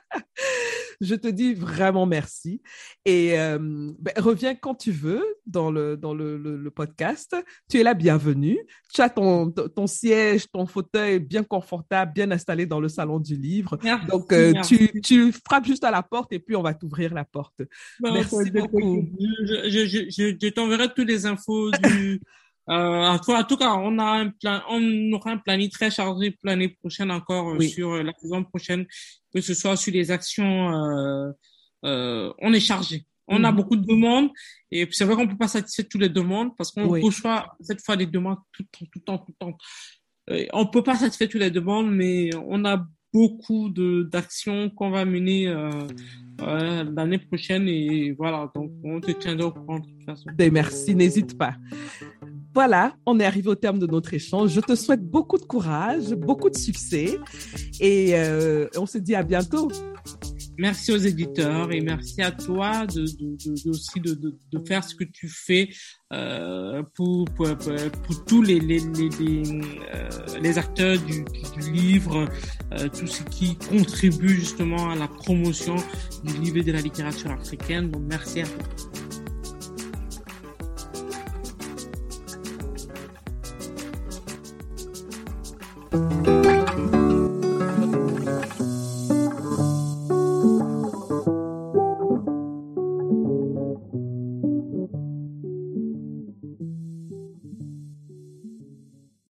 Je te dis vraiment merci. Et euh, ben, reviens quand tu veux dans le, dans le, le, podcast. Tu es la bienvenue. Tu as ton, ton siège, ton fauteuil bien confortable, bien installé dans le salon du livre. Donc, euh, tu, tu frappes juste à la porte et puis on va t'ouvrir la porte. merci beaucoup. Je, je, je, je t'enverrai toutes les infos du... Euh, en tout cas, on a un plan, on aura un planning très chargé l'année prochaine encore euh, sur euh, la saison prochaine, que ce soit sur les actions. On est chargé. On a mhm. beaucoup de demandes et c'est vrai qu'on peut pas satisfaire toutes les demandes parce qu'on oui. reçoit cette fois des demandes tout le temps, tout le temps, tout le temps. Euh, on peut pas satisfaire toutes les demandes, mais on a beaucoup de d'actions qu'on va mener euh, euh, l'année prochaine et voilà donc on te tiendra au courant de toute façon. Ben, merci, n'hésite pas. Voilà, on est arrivé au terme de notre échange. Je te souhaite beaucoup de courage, beaucoup de succès et euh, on se dit à bientôt. Merci aux éditeurs et merci à toi de, aussi de, faire ce que tu fais euh, pour, pour, pour, tous les, les, les, euh, les acteurs du, livre, euh, tout ce qui contribue justement à la promotion du livre et de la littérature africaine. Donc merci à toi.